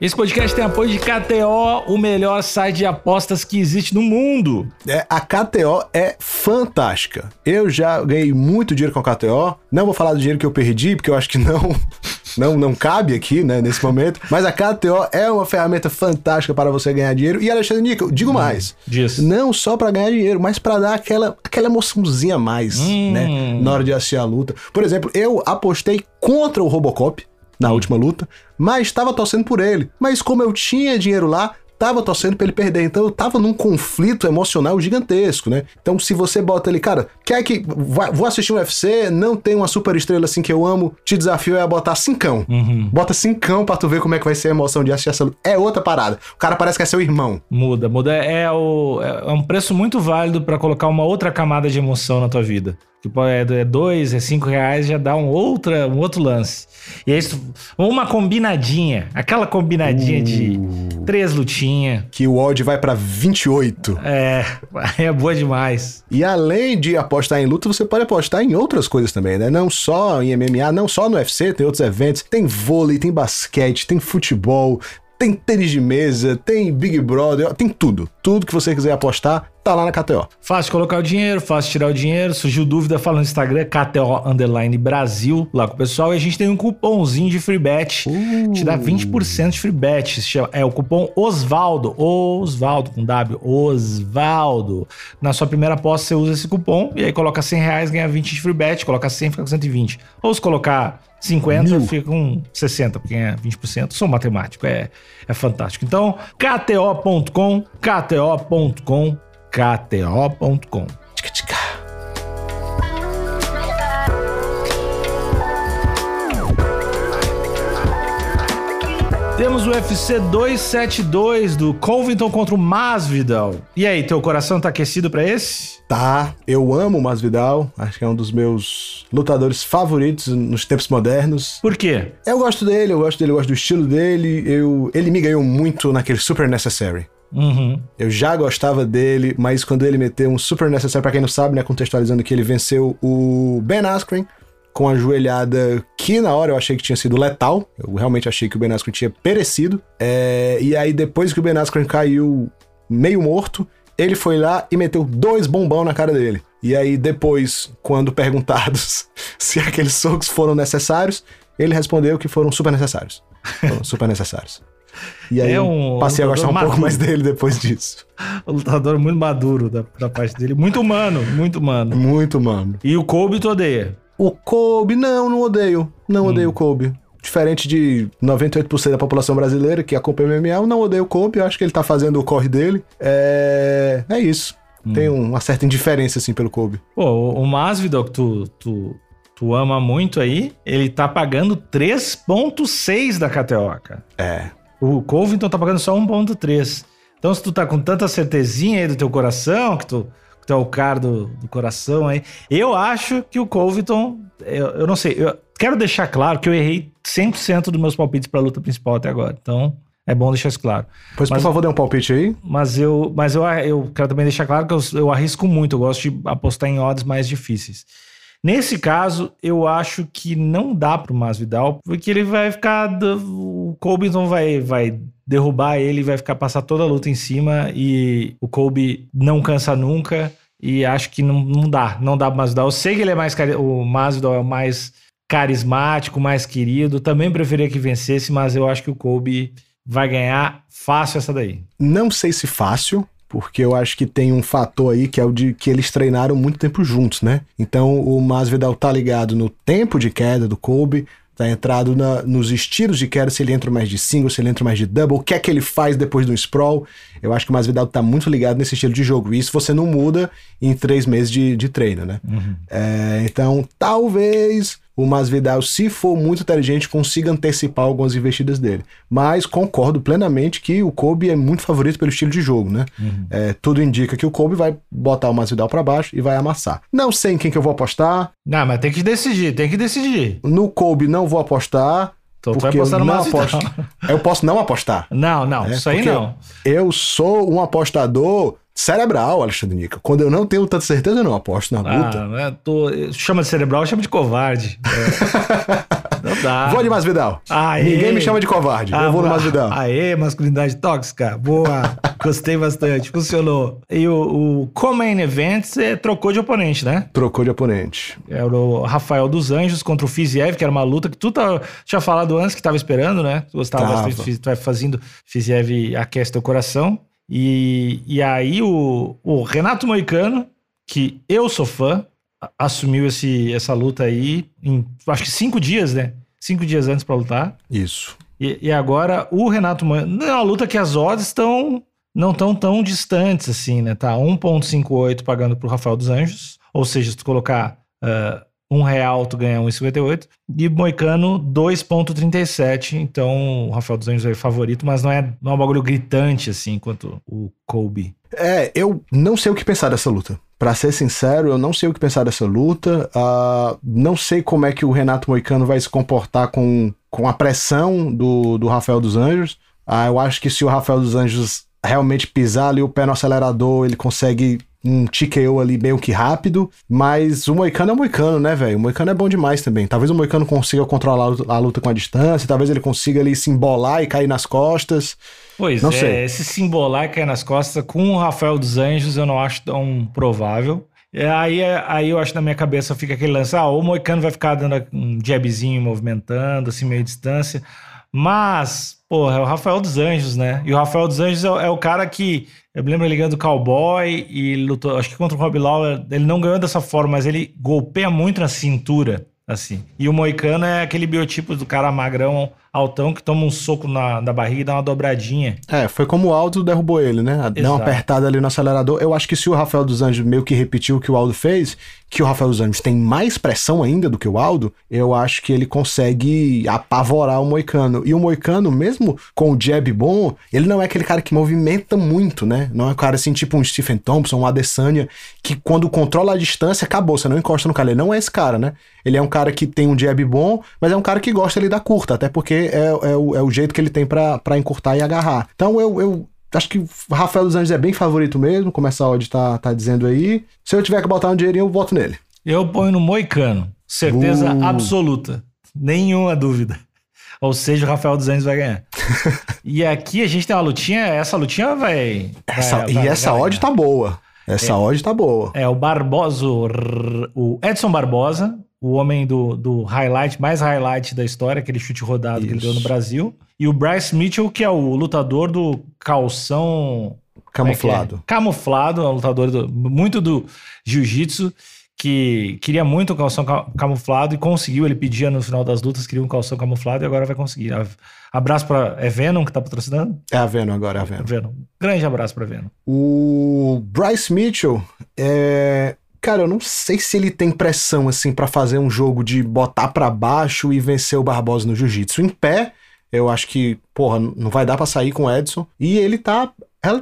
Esse podcast tem apoio de KTO, o melhor site de apostas que existe no mundo. É, a KTO é fantástica. Eu já ganhei muito dinheiro com a KTO. Não vou falar do dinheiro que eu perdi, porque eu acho que não, não, não cabe aqui, né, nesse momento. Mas a KTO é uma ferramenta fantástica para você ganhar dinheiro. E Alexandre Nico, digo mais. Diz. Não só para ganhar dinheiro, mas para dar aquela, aquela emoçãozinha a mais, Hum. né? Na hora de assistir a luta. Por exemplo, eu apostei contra o Robocop na última luta, mas estava torcendo por ele. Mas como eu tinha dinheiro lá, tava torcendo pra ele perder. Então eu tava num conflito emocional gigantesco, né? Então se você bota ali, cara, quer que. vai- vou assistir um UFC, não tem uma super estrela assim que eu amo, te desafio é a botar cincão. Bota cincão pra tu ver como é que vai ser a emoção de assistir essa luta. É outra parada. O cara parece que é seu irmão. Muda, muda. É, o, é um preço muito válido pra colocar uma outra camada de emoção na tua vida. Tipo, é, dois, é cinco reais, já dá um, outra, um outro lance. E aí, uma combinadinha, aquela combinadinha de três lutinhas. Que o odd vai pra 28. É, é boa demais. E além de apostar em luta, você pode apostar em outras coisas também, né? Não só em MMA, não só no UFC, tem outros eventos. Tem vôlei, tem basquete, tem futebol, tem tênis de mesa, tem Big Brother, tem tudo. Tudo que você quiser apostar, tá lá na KTO. Fácil colocar o dinheiro, fácil tirar o dinheiro. Surgiu dúvida, fala no Instagram, KTO Underline Brasil, lá com o pessoal. E a gente tem um cupomzinho de free bet. Te dá 20% de free bet. É o cupom Osvaldo. Osvaldo com W. Osvaldo. Na sua primeira aposta, você usa esse cupom. E aí coloca 100 reais, ganha 20 de free bet. Coloca 100, fica com 120. Ou se colocar 50, fica com 60, porque é 20%. Sou matemático, é, é fantástico. Então, kto.com, kto.com, kto.com. Temos o UFC 272 do Covington contra o Masvidal. E aí, teu coração tá aquecido pra esse? Tá, eu amo o Masvidal, acho que é um dos meus lutadores favoritos nos tempos modernos. Por quê? Eu gosto dele, eu gosto dele, eu gosto do estilo dele. Eu, ele me ganhou muito naquele Super Necessary. Uhum. Eu já gostava dele, mas quando ele meteu um super necessário, pra quem não sabe, né, contextualizando que ele venceu o Ben Askren com a joelhada que na hora eu achei que tinha sido letal. Eu realmente achei que o Ben Askren tinha perecido. É, e aí depois que o Ben Askren caiu meio morto, ele foi lá e meteu dois bombão na cara dele. E aí depois, quando perguntados se aqueles socos foram necessários, ele respondeu que foram super necessários. Foram super necessários. E aí É eu um passei a gostar um lutador pouco mais maduro. dele depois disso. O lutador muito maduro da, da parte dele. Muito humano, muito humano. Muito, mano. E o Kobe tu odeia. O Kobe, não, não odeio. Não odeio o Kobe. Diferente de 98% da população brasileira que acompanha o MMA, eu não odeio o Kobe. Eu acho que ele tá fazendo o corre dele. É, é isso. Tem uma certa indiferença, assim, pelo Kobe. Pô, o Masvidal que tu, tu, tu ama muito aí, ele tá pagando 3.6 da KTO, cara. É. O Covington tá pagando só 1.3. Então, se tu tá com tanta certezinha aí do teu coração, que tu, tu é o cara do, do coração aí, eu acho que o Covington, eu, eu não sei, eu quero deixar claro que eu errei 100% dos meus palpites pra luta principal até agora. Então, é bom deixar isso claro. Pois, Mas- por favor, dê um palpite aí. Mas eu, mas eu, eu quero também deixar claro que eu, eu arrisco muito, eu gosto de apostar em odds mais difíceis. Nesse caso, eu acho que não dá pro Masvidal, porque ele vai ficar. O Colbinton vai, vai derrubar ele, vai ficar passar toda a luta em cima e o Colby não cansa nunca. E acho que não, não dá, não dá pro Masvidal. Eu sei que ele é mais. O Masvidal é o mais carismático, mais querido. Também preferia que vencesse, mas eu acho que o Colby vai ganhar fácil essa daí. Não sei se fácil, porque eu acho que tem um fator aí que é o de que eles treinaram muito tempo juntos, né? Então o Masvidal tá ligado no tempo de queda do Kobe, tá entrado na- nos estilos de queda, se ele entra mais de single, se ele entra mais de double, o que é que ele faz depois do sprawl. Eu acho que o Masvidal tá muito ligado nesse estilo de jogo. E isso você não muda em três meses de, de treino, né? É, então, talvez o Masvidal, se for muito inteligente, consiga antecipar algumas investidas dele. Mas concordo plenamente que o Kobe é muito favorito pelo estilo de jogo, né? É, tudo indica que o Kobe vai botar o Masvidal pra baixo e vai amassar. Não sei em quem que eu vou apostar. Não, mas tem que decidir, tem que decidir. No Kobe não vou apostar. Então tu vai porque eu apostar no não aposto. Eu posso não apostar. Não, não, É, isso aí porque não. Eu sou um apostador cerebral, Alexandre Nica. Quando eu não tenho tanta certeza, eu não aposto na luta. Ah, né, tô- chama de cerebral, chama de covarde. É. não dá. Vou de Masvidal. Aê. Ninguém me chama de covarde. eu vou no ah, Masvidal. Aê, masculinidade tóxica. Boa. Gostei bastante. Funcionou. E o, o Comain Events é, trocou de oponente, né? Trocou de oponente. Era o Rafael dos Anjos contra o Fiziev, que era uma luta que tu tá, tinha falado antes que tava esperando, né? Tu gostava Tava. bastante, tu vai fazendo Fiziev aquece teu coração. E, e aí o, o Renato Moicano, que eu sou fã, assumiu esse, essa luta aí em acho que cinco dias, né? Cinco dias antes pra lutar. Isso. E, e agora o Renato Moicano. Não é uma luta que as odds estão. Não estão tão distantes assim, né? Tá 1,58 pagando pro Rafael dos Anjos. Ou seja, se tu colocar ah, um real, tu ganha 1,58. E Moicano, 2,37. Então o Rafael dos Anjos é favorito, mas não é, não é um bagulho gritante assim quanto o Kobe. É, eu não sei o que pensar dessa luta. Pra ser sincero, eu não sei o que pensar dessa luta. Ah, não sei como é que o Renato Moicano vai se comportar com, com a pressão do, do Rafael dos Anjos. Ah, eu acho que se o Rafael dos Anjos realmente pisar ali o pé no acelerador, ele consegue um TKO ali meio que rápido. Mas o Moicano é o Moicano, né, velho? O Moicano é bom demais também. Talvez o Moicano consiga controlar a luta- com a distância, talvez ele consiga ali se embolar e cair nas costas. Pois Não é, sei. esse simbolar cair nas costas com o Rafael dos Anjos eu não acho tão provável. É, Aí, aí eu acho na minha cabeça fica aquele lance, ah, o Moicano vai ficar dando um jabzinho, movimentando, assim, meio distância. Mas, porra, é o Rafael dos Anjos, né? E o Rafael dos Anjos é, o- é o cara que, eu me lembro ele ganhando Cowboy e lutou, acho que contra o Rob Lawler, ele não ganhou dessa forma, mas ele golpeia muito na cintura, assim. E o Moicano é aquele biotipo do cara magrão, altão, que toma um soco na, na barriga e dá uma dobradinha. É, foi como o Aldo derrubou ele, né? Deu uma Exato. apertada ali no acelerador. Eu acho que se o Rafael dos Anjos meio que repetiu o que o Aldo fez, que o Rafael dos Anjos tem mais pressão ainda do que o Aldo, eu acho que ele consegue apavorar o Moicano. E o Moicano, mesmo com o jab bom, ele não é aquele cara que movimenta muito, né? Não é um cara assim, tipo um Stephen Thompson, um Adesanya, que quando controla a distância, acabou, você não encosta no cara. Ele não é esse cara, né? Ele é um cara que tem um jab bom, mas é um cara que gosta ali da curta, até porque é, é, o, é o jeito que ele tem pra pra encurtar e agarrar. Então eu, eu acho que o Rafael dos Anjos é bem favorito mesmo, como essa odd tá, tá dizendo aí. Se eu tiver que botar um dinheirinho, eu voto nele. Eu ponho no Moicano. Certeza Uh. absoluta. Nenhuma dúvida. Ou seja, o Rafael dos Anjos vai ganhar. e aqui a gente tem uma lutinha. Essa lutinha vai. Essa- vai- e vai- essa vai odd tá boa. Essa odd tá boa. É o Barbosa, o Edson Barbosa, o homem do, do highlight, mais highlight da história, aquele chute rodado que ele Isso. deu no Brasil. E o Bryce Mitchell, que é o lutador do calção como é que é? Camuflado. Camuflado, é um lutador do- muito do jiu-jitsu, que queria muito um calção ca- camuflado e conseguiu. Ele pedia no final das lutas, queria um calção camuflado e agora vai conseguir. Abraço pra. É Venom que tá patrocinando? É a Venom agora, é a Venom. Venom. Grande abraço pra Venom. O Bryce Mitchell, é... cara, eu não sei se ele tem pressão assim pra fazer um jogo de botar pra baixo e vencer o Barbosa no jiu-jitsu. Em pé, Eu acho que, porra, não vai dar pra sair com o Edson. E ele tá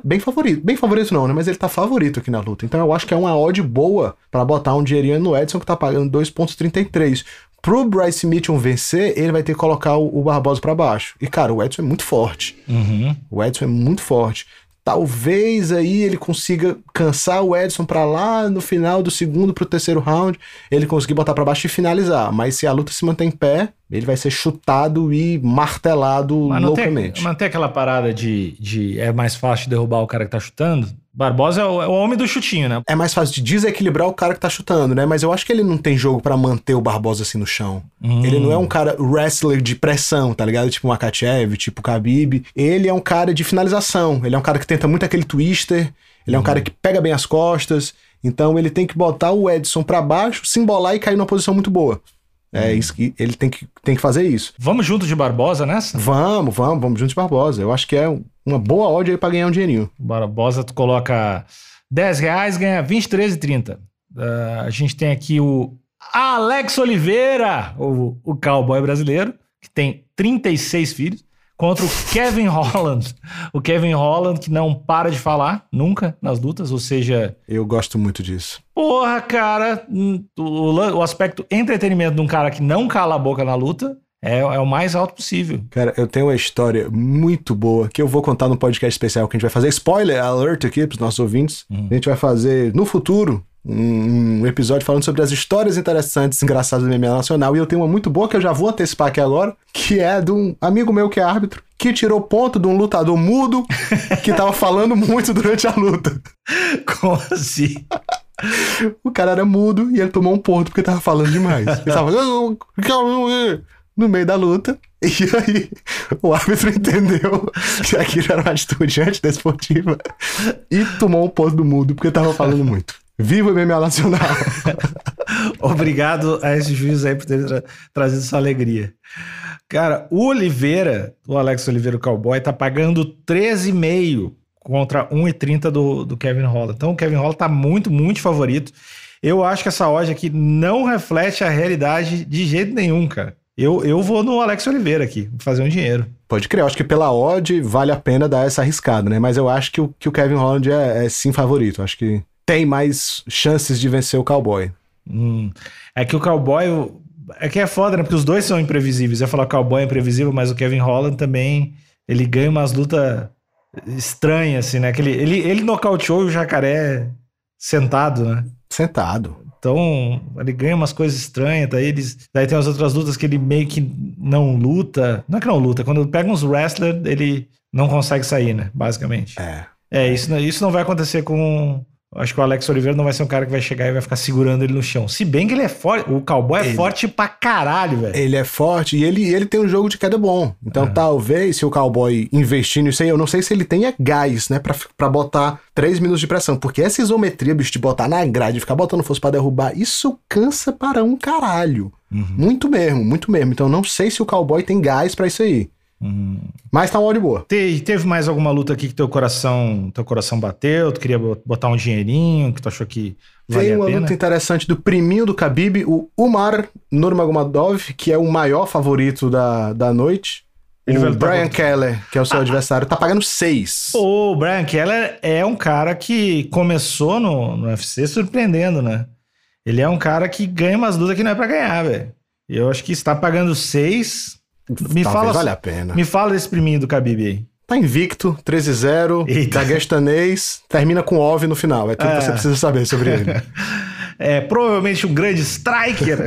bem favorito. Bem favorito não, né? Mas ele tá favorito aqui na luta. Então eu acho que é uma odd boa para botar um dinheirinho no Edson que tá pagando 2.33. Pro Bryce Mitchell vencer, ele vai ter que colocar o, o Barbosa para baixo. E, cara, o Edson é muito forte. Uhum. O Edson é muito forte. Talvez aí ele consiga cansar o Edson para lá no final do segundo pro terceiro round, ele conseguir botar para baixo e finalizar. Mas se a luta se mantém em pé, ele vai ser chutado e martelado Mas não loucamente. Mas tem aquela parada de, de é mais fácil derrubar o cara que tá chutando? Barbosa é o, é o, homem do chutinho, né? É mais fácil de desequilibrar o cara que tá chutando, né? Mas eu acho que ele não tem jogo para manter o Barbosa assim no chão. Hum. Ele não é um cara wrestler de pressão, tá ligado? Tipo o Makachev, tipo o Khabib. Ele é um cara de finalização. Ele é um cara que tenta muito aquele twister. Ele é um hum. cara que pega bem as costas. Então ele tem que botar o Edson para baixo, se embolar e cair numa posição muito boa. É hum. isso que ele tem que, tem que fazer isso. Vamos juntos de Barbosa nessa? Vamos, vamos, vamos juntos de Barbosa. Eu acho que é uma boa odd aí pra ganhar um dinheirinho. Barbosa, tu coloca 10 reais, ganha 23,30. Uh, a gente tem aqui o Alex Oliveira, o, o cowboy brasileiro, que tem 36 filhos contra o Kevin Holland. O Kevin Holland que não para de falar nunca nas lutas, ou seja. Eu gosto muito disso. Porra, cara, hum, o, aspecto entretenimento de um cara que não cala a boca na luta é, é, o mais alto possível. Cara, eu tenho uma história muito boa que eu vou contar no podcast especial que a gente vai fazer. Spoiler alert aqui para os nossos ouvintes. Uhum. A gente vai fazer no futuro um, episódio falando sobre as histórias interessantes, engraçadas do MMA Nacional. E eu tenho uma muito boa que eu já vou antecipar aqui agora, que é de um amigo meu que é árbitro, que tirou ponto de um lutador mudo que tava falando muito durante a luta. Como assim? o cara era mudo e ele tomou um ponto porque tava falando demais. Ele tava no meio da luta. E aí, o árbitro entendeu que aquilo era uma atitude antidesportiva e tomou um ponto do mudo porque tava falando muito. Viva o MMA Nacional! Obrigado a esse juiz aí por ter tra trazido essa alegria. Cara, o Oliveira, o Alex Oliveira, o cowboy, tá pagando 13,5 contra 1,30 do, do Kevin Holland. Então o Kevin Holland tá muito, muito favorito. Eu acho que essa odd aqui não reflete a realidade de jeito nenhum, cara. Eu, eu vou no Alex Oliveira aqui, fazer um dinheiro. Pode crer, eu acho que pela odd vale a pena dar essa arriscada, né? Mas eu acho que o, que o Kevin Holland é, é sim favorito. Eu acho que tem mais chances de vencer o cowboy. Hum. É que o cowboy. É que é foda, né? Porque os dois são imprevisíveis. Eu ia falar que o cowboy é imprevisível, mas o Kevin Holland também. Ele ganha umas lutas estranhas, assim, né? Que ele, ele, ele nocauteou o jacaré sentado, né? Sentado. Então, ele ganha umas coisas estranhas, daí, eles, daí tem as outras lutas que ele meio que não luta. Não é que não luta, quando pega uns wrestlers, ele não consegue sair, né? Basicamente. É. É, isso, isso não vai acontecer com, Acho que o Alex Oliveira não vai ser um cara que vai chegar e vai ficar segurando ele no chão. Se bem que ele é forte. O cowboy é ele, forte pra caralho, velho. Ele é forte e ele, ele tem um jogo de queda bom. Então, uhum. talvez, se o cowboy investir nisso aí, eu não sei se ele tenha gás, né, pra, pra botar 3 minutos de pressão. Porque essa isometria, bicho, de botar na grade, ficar botando força pra derrubar, isso cansa para um caralho. Uhum. Muito mesmo, muito mesmo. Então, não sei se o cowboy tem gás para isso aí. Uhum. Mas tá uma de boa. Te, teve mais alguma luta aqui que teu coração, teu coração bateu? Tu queria botar um dinheirinho que tu achou que valia Tem uma luta interessante do priminho do Khabib, o Umar Nurmagomedov, que é o maior favorito da, da noite. Ele o Brian tá... Keller, que é o seu ah, adversário, tá pagando seis. O Brian Keller é um cara que começou no, no UFC surpreendendo, né? Ele é um cara que ganha umas lutas que não é pra ganhar, velho. Eu acho que está pagando seis me fala, vale a pena. Me fala desse priminho do Khabib aí. Tá invicto, 13-0, daguestanês, termina com OV no final. É tudo é. que você precisa saber sobre ele. é provavelmente um grande striker.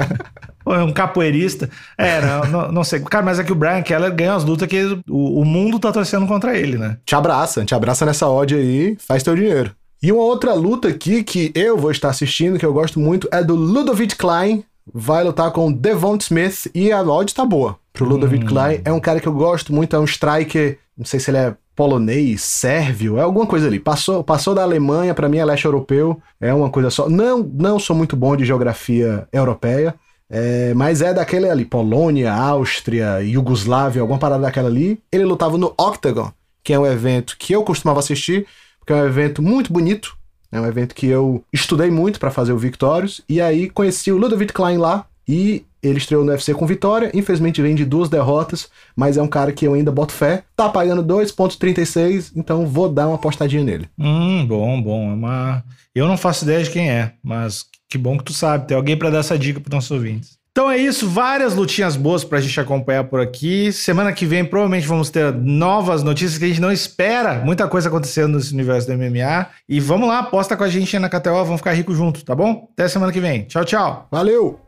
Ou é um capoeirista. É, não, não, não, sei. Cara, mas é que o Brian Keller ganha as lutas que o, o mundo tá torcendo contra ele, né? Te abraça, te abraça nessa odd aí, faz teu dinheiro. E uma outra luta aqui que eu vou estar assistindo, que eu gosto muito, é do Ludovic Klein vai lutar com Devon Smith e a odd tá boa. Pro Ludovic hum. Klein é um cara que eu gosto muito, é um striker, não sei se ele é polonês, sérvio, é alguma coisa ali. Passou, passou da Alemanha, para mim é leste europeu, é uma coisa só. Não, não sou muito bom de geografia europeia, é, mas é daquele ali, Polônia, Áustria, Iugoslávia, alguma parada daquela ali. Ele lutava no Octagon, que é um evento que eu costumava assistir, porque é um evento muito bonito, é um evento que eu estudei muito para fazer o Victorious. E aí conheci o Ludovic Klein lá. E Ele estreou no UFC com vitória, infelizmente vem de duas derrotas, mas é um cara que eu ainda boto fé. Tá pagando 2,36, então vou dar uma apostadinha nele. Hum, bom, bom. É uma... Eu não faço ideia de quem é, mas que bom que tu sabe. Tem alguém para dar essa dica para nossos ouvintes. Então é isso, várias lutinhas boas pra gente acompanhar por aqui. Semana que vem provavelmente vamos ter novas notícias que a gente não espera. Muita coisa acontecendo nesse universo do MMA. E vamos lá, aposta com a gente na KTO, vamos ficar ricos juntos, tá bom? Até semana que vem. Tchau, tchau. Valeu!